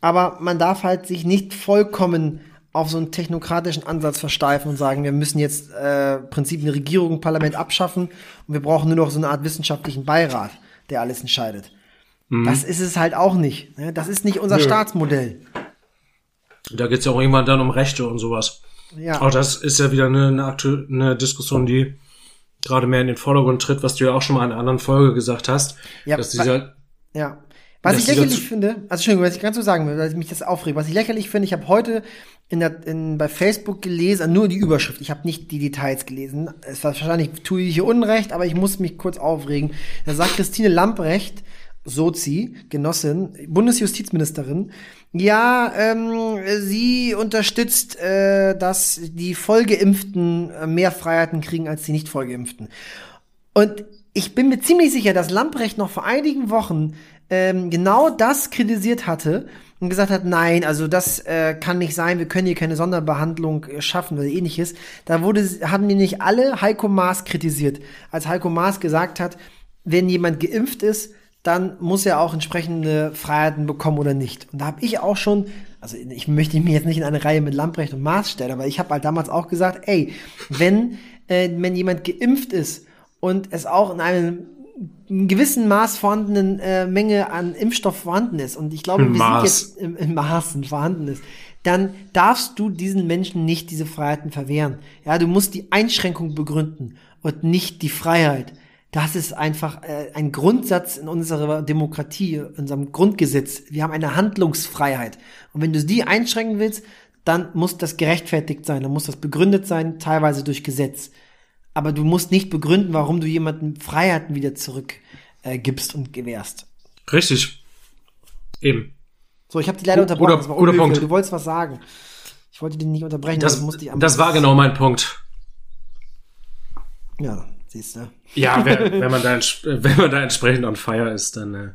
Aber man darf halt sich nicht vollkommen auf so einen technokratischen Ansatz versteifen und sagen, wir müssen jetzt äh, Prinzipien Regierung, Parlament abschaffen und wir brauchen nur noch so eine Art wissenschaftlichen Beirat, der alles entscheidet. Das ist es halt auch nicht. Ne? Das ist nicht unser Nö. Staatsmodell. Da geht's ja auch irgendwann dann um Rechte und sowas. Ja. Auch das ist ja wieder eine, eine, aktu eine Diskussion, die gerade mehr in den Vordergrund tritt, was du ja auch schon mal in einer anderen Folge gesagt hast. Ja, dass dieser, Ja. Was ich lächerlich finde, also Entschuldigung, was ich ganz so sagen will, weil mich das aufregt, was ich lächerlich finde, ich habe heute in der, in, bei Facebook gelesen, nur die Überschrift, ich habe nicht die Details gelesen. Es war wahrscheinlich tue ich hier Unrecht, aber ich muss mich kurz aufregen. Da sagt Christine Lamprecht, Sozi, Genossin, Bundesjustizministerin, ja, ähm, sie unterstützt, äh, dass die Vollgeimpften äh, mehr Freiheiten kriegen als die nicht Vollgeimpften. Und ich bin mir ziemlich sicher, dass Lamprecht noch vor einigen Wochen ähm, genau das kritisiert hatte und gesagt hat, nein, also das äh, kann nicht sein, wir können hier keine Sonderbehandlung äh, schaffen oder ähnliches. Da wurde, haben nämlich alle Heiko Maas kritisiert, als Heiko Maas gesagt hat, wenn jemand geimpft ist, dann muss er auch entsprechende Freiheiten bekommen oder nicht. Und da habe ich auch schon, also ich möchte mich jetzt nicht in eine Reihe mit Lamprecht und Maas stellen, aber ich habe halt damals auch gesagt, ey, wenn, äh, wenn jemand geimpft ist und es auch in einem gewissen Maß vorhandenen äh, Menge an Impfstoff vorhanden ist und ich glaube, Im wir Maß. sind jetzt im, im Maßen vorhanden ist, dann darfst du diesen Menschen nicht diese Freiheiten verwehren. Ja, du musst die Einschränkung begründen und nicht die Freiheit. Das ist einfach äh, ein Grundsatz in unserer Demokratie, in unserem Grundgesetz. Wir haben eine Handlungsfreiheit. Und wenn du die einschränken willst, dann muss das gerechtfertigt sein, dann muss das begründet sein, teilweise durch Gesetz. Aber du musst nicht begründen, warum du jemanden Freiheiten wieder zurück äh, gibst und gewährst. richtig. Eben. So, ich habe dich leider unterbrochen. guter- das war guter. Punkt. Du wolltest was sagen. Ich wollte dich nicht unterbrechen. Das, musste ich am- das war genau mein Punkt. Ja, siehst du. Ja, wenn, wenn man da, wenn man da entsprechend on fire ist, dann, äh,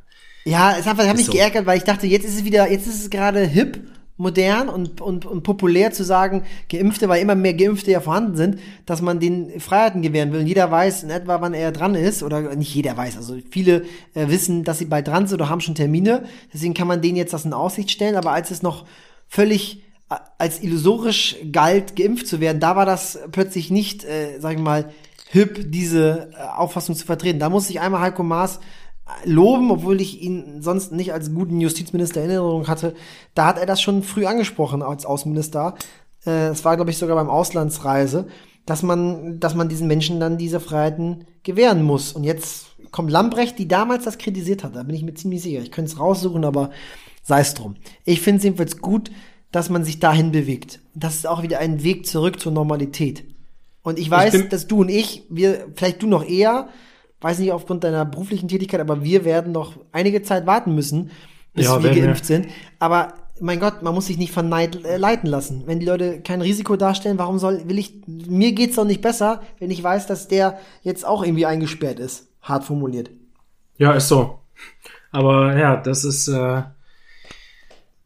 Ja, es hat, hat mich so. geärgert, weil ich dachte, jetzt ist es wieder, jetzt ist es gerade hip, modern und, und, und populär zu sagen, Geimpfte, weil immer mehr Geimpfte ja vorhanden sind, dass man den Freiheiten gewähren will. Und jeder weiß in etwa, wann er dran ist, oder nicht jeder weiß, also viele äh, wissen, dass sie bald dran sind oder haben schon Termine. Deswegen kann man denen jetzt das in Aussicht stellen, aber als es noch völlig äh, als illusorisch galt, geimpft zu werden, da war das plötzlich nicht, äh, sag ich mal, hip, diese äh, Auffassung zu vertreten. Da muss ich einmal Heiko Maas loben, obwohl ich ihn sonst nicht als guten Justizminister in Erinnerung hatte. Da hat er das schon früh angesprochen als Außenminister. Äh, Es war, glaube ich, sogar beim Auslandsreise, dass man, dass man diesen Menschen dann diese Freiheiten gewähren muss. Und jetzt kommt Lambrecht, die damals das kritisiert hat. Da bin ich mir ziemlich sicher. Ich könnte es raussuchen, aber sei es drum. Ich finde es jedenfalls gut, dass man sich dahin bewegt. Das ist auch wieder ein Weg zurück zur Normalität. Und ich weiß, bin- dass du und ich, wir, vielleicht du noch eher, weiß nicht aufgrund deiner beruflichen Tätigkeit, aber wir werden noch einige Zeit warten müssen, bis Ja, wir werden wir. geimpft sind. Aber mein Gott, man muss sich nicht verneid, äh, leiten lassen. Wenn die Leute kein Risiko darstellen, warum soll, will ich, mir geht's doch nicht besser, wenn ich weiß, dass der jetzt auch irgendwie eingesperrt ist. Hart formuliert. ja, ist so. Aber ja, das ist, äh,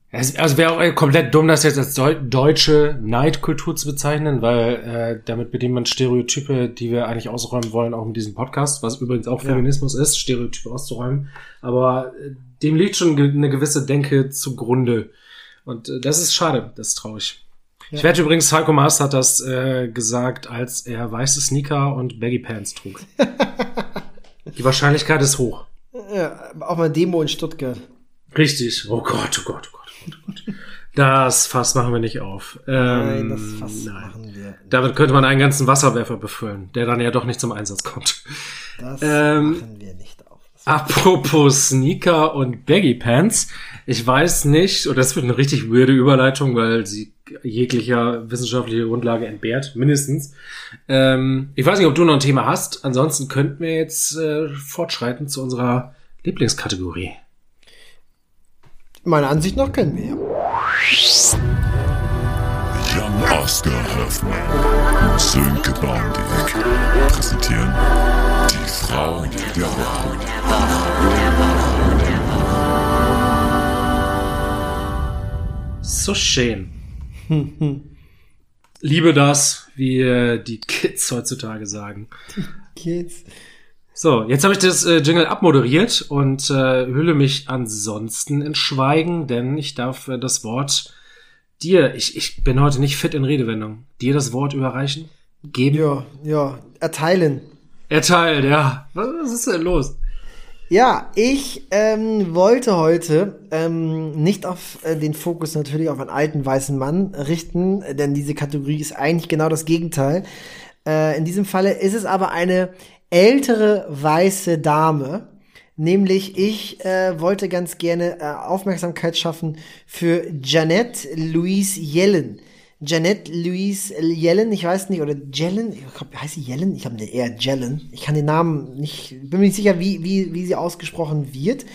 es, also wäre auch äh, komplett dumm, das jetzt als Deu deutsche Neidkultur zu bezeichnen, weil äh, damit bedient man Stereotype, die wir eigentlich ausräumen wollen, auch in diesem Podcast, was übrigens auch Ja. Feminismus ist, Stereotype auszuräumen. Aber äh, dem liegt schon eine gewisse Denke zugrunde. Und äh, das ist schade, das ist traurig. Ich werde übrigens, Heiko Maas hat das äh, gesagt, als er weiße Sneaker und Baggy Pants trug. Die Wahrscheinlichkeit ist hoch. Ja, auch mal Demo in Stuttgart. Richtig. Oh Gott, oh Gott, oh Gott, Das Fass machen wir nicht auf. Ähm, Nein, das Fass nein. machen wir. Damit könnte man einen ganzen Wasserwerfer befüllen, der dann ja doch nicht zum Einsatz kommt. Das Ähm, machen wir nicht auf. Apropos Sneaker und Baggy Pants. Ich weiß nicht, oder das wird eine richtig weirde Überleitung, weil sie jeglicher wissenschaftliche Grundlage entbehrt, mindestens. Ähm, ich weiß nicht, ob du noch ein Thema hast. Ansonsten könnten wir jetzt äh, fortschreiten zu unserer Lieblingskategorie. Meiner Ansicht nach können wir. Jan Oscar Hoffmann und Sönke Baumdick präsentieren die Frauen der Woche. So schön. Liebe das, wie äh, die Kids heutzutage sagen. Geht's. So, jetzt habe ich das äh, Jingle abmoderiert und äh, hülle mich ansonsten in Schweigen, denn ich darf äh, das Wort dir, ich, ich bin heute nicht fit in Redewendung, dir das Wort überreichen, geben, Ja, ja, erteilen. erteilt, ja. Was, ist denn los? Ja, ich ähm, wollte heute ähm, nicht auf äh, den Fokus natürlich auf einen alten weißen Mann richten, denn diese Kategorie ist eigentlich genau das Gegenteil. Äh, in diesem Falle ist es aber eine ältere weiße Dame. Nämlich ich äh, wollte ganz gerne äh, Aufmerksamkeit schaffen für Janet Louise Yellen. Janet Louise Yellen, ich weiß nicht, oder Jellen, ich glaub, heißt sie Yellen? Ich habe eher Jellen. Ich kann den Namen nicht, bin mir nicht sicher, wie, wie, wie sie ausgesprochen wird.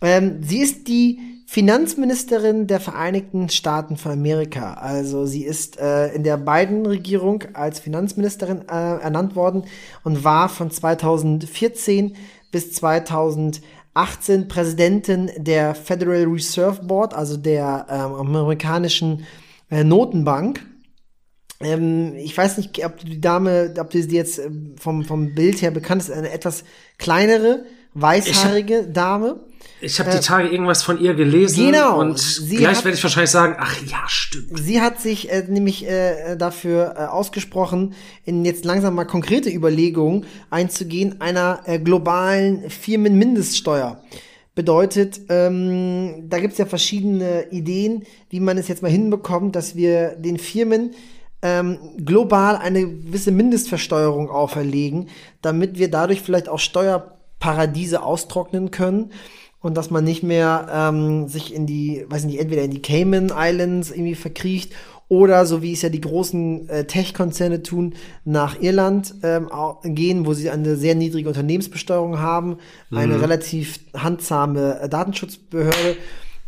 Ähm, sie ist die Finanzministerin der Vereinigten Staaten von Amerika. Also sie ist äh, in der Biden-Regierung als Finanzministerin äh, ernannt worden und war von 2014 bis 2018 Präsidentin der Federal Reserve Board, also der ähm, amerikanischen äh, Notenbank. Ähm, ich weiß nicht, ob die Dame, ob die jetzt ähm, vom, vom Bild her bekannt ist, eine etwas kleinere, weißhaarige Dame. Ich habe die Tage irgendwas von ihr gelesen Äh, genau, und gleich werde ich wahrscheinlich sagen, ach ja, stimmt. Sie hat sich äh, nämlich äh, dafür äh, ausgesprochen, in jetzt langsam mal konkrete Überlegungen einzugehen, einer äh, globalen Firmenmindeststeuer. Bedeutet, ähm, da gibt's ja verschiedene Ideen, wie man es jetzt mal hinbekommt, dass wir den Firmen ähm, global eine gewisse Mindestversteuerung auferlegen, damit wir dadurch vielleicht auch Steuerparadiese austrocknen können und dass man nicht mehr ähm, sich in die, weiß nicht, entweder in die Cayman Islands irgendwie verkriecht oder so wie es ja die großen äh, Tech-Konzerne tun, nach Irland ähm, gehen, wo sie eine sehr niedrige Unternehmensbesteuerung haben, eine relativ handsame äh, Datenschutzbehörde.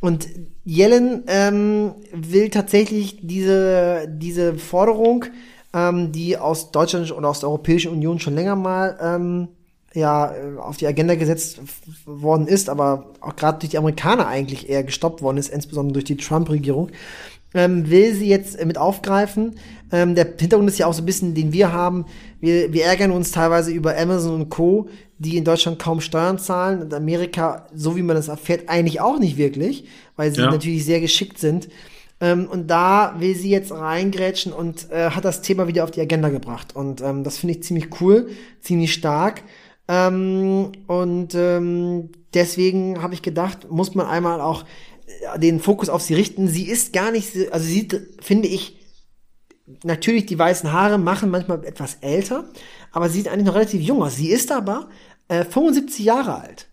Und Yellen ähm, will tatsächlich diese, diese Forderung, ähm, die aus Deutschland oder aus der Europäischen Union schon länger mal ähm, ja, äh, auf die Agenda gesetzt worden ist, aber auch gerade durch die Amerikaner eigentlich eher gestoppt worden ist, insbesondere durch die Trump-Regierung, ähm, will sie jetzt äh, mit aufgreifen. Ähm, der Hintergrund ist ja auch so ein bisschen, den wir haben. Wir, wir ärgern uns teilweise über Amazon und Co., die in Deutschland kaum Steuern zahlen und Amerika, so wie man das erfährt, eigentlich auch nicht wirklich, weil sie Ja. natürlich sehr geschickt sind. Ähm, und da will sie jetzt reingrätschen und äh, hat das Thema wieder auf die Agenda gebracht. Und ähm, das finde ich ziemlich cool, ziemlich stark. Ähm, und ähm, deswegen habe ich gedacht, muss man einmal auch äh, den Fokus auf sie richten. Sie ist gar nicht, so- also sie finde ich, natürlich die weißen Haare machen manchmal etwas älter, aber sie sieht eigentlich noch relativ jung aus. Sie ist aber äh, 75 Jahre alt.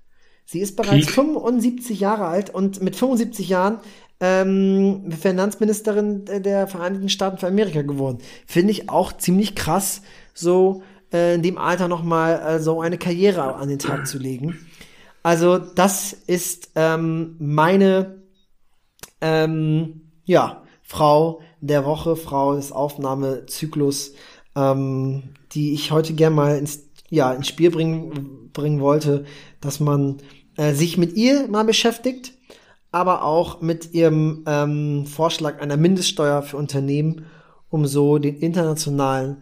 Sie ist bereits Peak. 75 Jahre alt und mit 75 Jahren ähm, Finanzministerin der- der Vereinigten Staaten für Amerika geworden. Finde ich auch ziemlich krass, so äh, in dem Alter noch mal äh, so eine Karriere an den Tag zu legen. Also das ist ähm, meine ähm, ja, Frau der Woche, Frau des Aufnahmezyklus, ähm, die ich heute gern mal ins, ja, ins Spiel bringen, bringen wollte, dass man äh, sich mit ihr mal beschäftigt, aber auch mit ihrem ähm, Vorschlag einer Mindeststeuer für Unternehmen, um so den internationalen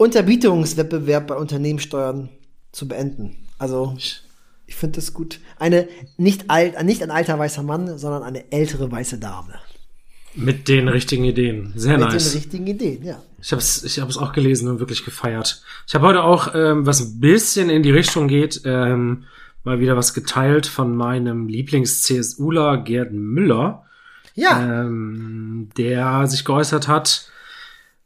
Unterbietungswettbewerb bei Unternehmenssteuern zu beenden. Also ich finde das gut. Eine nicht alt, nicht ein alter weißer Mann, sondern eine ältere weiße Dame. Mit den richtigen Ideen. Sehr Mit nice. den richtigen Ideen, ja. Ich habe es ich hab's auch gelesen und wirklich gefeiert. Ich habe heute auch, ähm, was ein bisschen in die Richtung geht, ähm, mal wieder was geteilt von meinem Lieblings-CSUler Gerd Müller, Ja, ähm, der sich geäußert hat.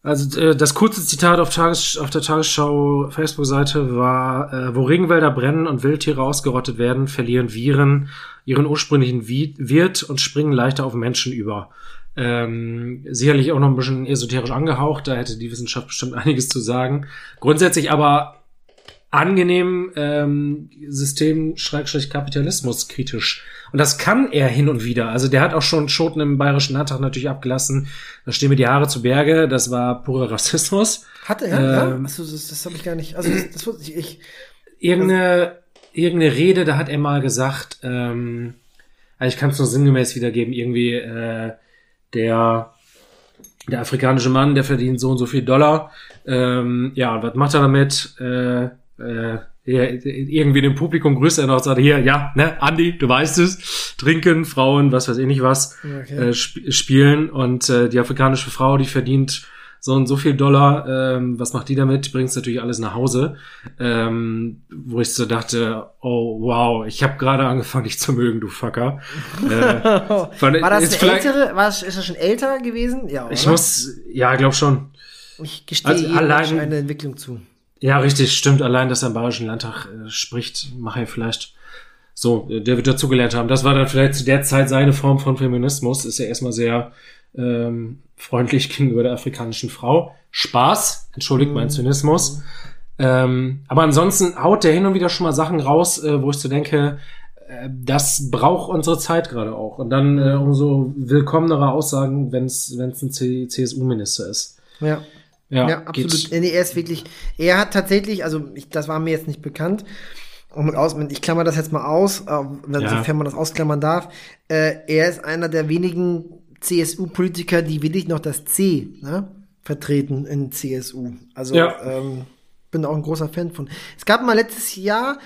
Also äh, das kurze Zitat auf, Tages auf der Tagesschau Facebook-Seite war, äh, wo Regenwälder brennen und Wildtiere ausgerottet werden, verlieren Viren ihren ursprünglichen Wirt und springen leichter auf Menschen über. Ähm, sicherlich auch noch ein bisschen esoterisch angehaucht, da hätte die Wissenschaft bestimmt einiges zu sagen. Grundsätzlich aber angenehm ähm, System-Kapitalismus kritisch. Und das kann er hin und wieder. Also der hat auch schon Schoten im Bayerischen Landtag natürlich abgelassen. Da stehen mir die Haare zu Berge. Das war purer Rassismus. Hatte er? ja? Ähm, Achso, das, das habe ich gar nicht. Also das, das wusste ich. ich Irgendeine, irgendeine Rede, da hat er mal gesagt, ähm, also ich kann es nur sinngemäß wiedergeben, irgendwie äh, der der afrikanische Mann, der verdient so und so viel Dollar. Ähm, ja, was macht er damit? Äh, äh, irgendwie dem Publikum grüßt er noch und sagt, hier, ja, ne, Andi, du weißt es, trinken, Frauen, was weiß ich nicht was, Okay. äh, sp spielen und äh, die afrikanische Frau, die verdient so und so viel Dollar, ähm, was macht die damit? Die bringt natürlich alles nach Hause, ähm, wo ich so dachte, oh wow, ich habe gerade angefangen, dich zu mögen, du Fucker. äh, war das eine ältere? War, ist das schon älter gewesen? Ja, oder? Ich muss, ja, glaub schon. Ich gestehe Also allein- eine Entwicklung zu. Ja, richtig, stimmt. Allein, dass er im Bayerischen Landtag äh, spricht, mache er vielleicht so, äh, der wird dazugelernt haben. Das war dann vielleicht zu der Zeit seine Form von Feminismus. Ist ja erstmal sehr ähm, freundlich gegenüber der afrikanischen Frau. Spaß, entschuldigt mein Zynismus. Ähm, aber ansonsten haut der hin und wieder schon mal Sachen raus, äh, wo ich so denke, äh, das braucht unsere Zeit gerade auch. Und dann äh, umso willkommenere Aussagen, wenn es ein CSU-Minister ist. Ja. Ja, Ja, absolut. geht- Nee, er ist wirklich, er hat tatsächlich, also ich, das war mir jetzt nicht bekannt. Und aus, ich klammer das jetzt mal aus, äh, Ja. sofern man das ausklammern darf. Äh, er ist einer der wenigen CSU-Politiker, die wirklich noch das C ne, vertreten in CSU. Also Ja. ähm, bin auch ein großer Fan von. Es gab mal letztes Jahr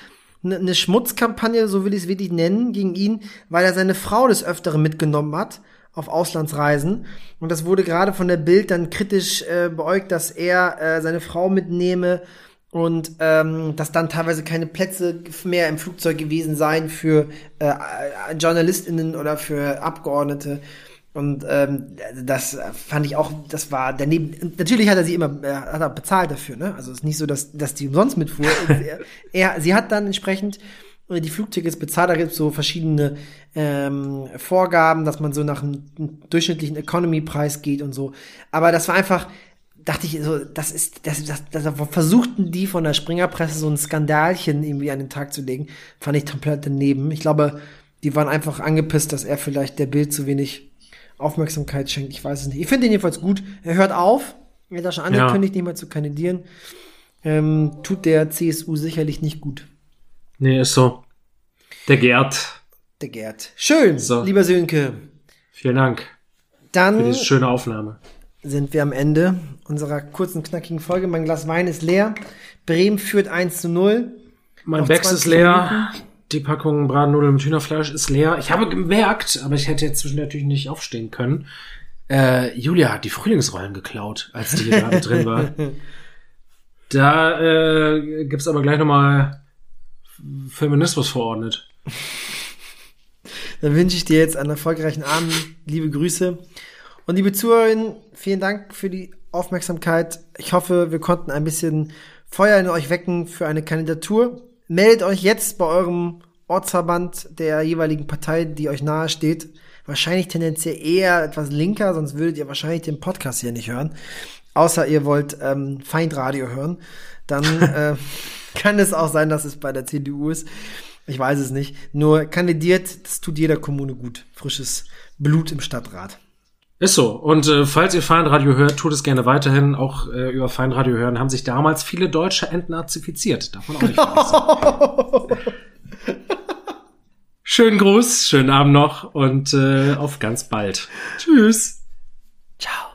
eine, eine Schmutzkampagne, so will ich es wirklich nennen, gegen ihn, weil er seine Frau des Öfteren mitgenommen hat auf Auslandsreisen. Und das wurde gerade von der Bild dann kritisch äh, beäugt, dass er äh, seine Frau mitnehme und ähm, dass dann teilweise keine Plätze mehr im Flugzeug gewesen seien für äh, äh, JournalistInnen oder für Abgeordnete. Und ähm, das fand ich auch, das war daneben. Natürlich hat er sie immer, äh, hat er bezahlt dafür, ne? Also es ist nicht so, dass, dass die umsonst mitfuhr. er, er, sie hat dann entsprechend die Flugtickets bezahlt. Da gibt es so verschiedene ähm, Vorgaben, dass man so nach einem durchschnittlichen Economy-Preis geht und so. Aber das war einfach, dachte ich so, das ist, das, das, das versuchten die von der Springerpresse so ein Skandalchen irgendwie an den Tag zu legen. Fand ich komplett daneben. Ich glaube, die waren einfach angepisst, dass er vielleicht der Bild zu wenig Aufmerksamkeit schenkt. Ich weiß es nicht. Ich finde ihn jedenfalls gut. Er hört auf. Er hat schon angekündigt, nicht mehr zu kandidieren. Ähm, tut der CSU sicherlich nicht gut. Nee, ist so. Der Gerd. Der Gerd. Schön, So. lieber Sönke. Vielen Dank für Dann diese schöne Aufnahme. sind wir am Ende unserer kurzen, knackigen Folge. Mein Glas Wein ist leer. Bremen führt 1 zu 0. Mein Becks ist 20 leer. Die Packung Bratennudeln mit Hühnerfleisch ist leer. Ich habe gemerkt, aber ich hätte jetzt zwischen natürlich nicht aufstehen können. Äh, Julia hat die Frühlingsrollen geklaut, als die hier gerade drin war. Da äh, gibt's aber gleich nochmal Feminismus verordnet. Dann wünsche ich dir jetzt einen erfolgreichen Abend. Liebe Grüße. Und liebe Zuhörerinnen, vielen Dank für die Aufmerksamkeit. Ich hoffe, wir konnten ein bisschen Feuer in euch wecken für eine Kandidatur. Meldet euch jetzt bei eurem Ortsverband der jeweiligen Partei, die euch nahe steht. Wahrscheinlich tendenziell eher etwas linker, sonst würdet ihr wahrscheinlich den Podcast hier nicht hören. Außer ihr wollt ähm, Feindradio hören. Dann äh, kann es auch sein, dass es bei der CDU ist. Ich weiß es nicht. Nur kandidiert, das tut jeder Kommune gut. Frisches Blut im Stadtrat. Ist so. Und äh, falls ihr Feindradio hört, tut es gerne weiterhin. Auch äh, über Feindradio hören haben sich damals viele Deutsche entnazifiziert. Man auch nicht. Schönen Gruß, schönen Abend noch und äh, auf ganz bald. Tschüss. Ciao.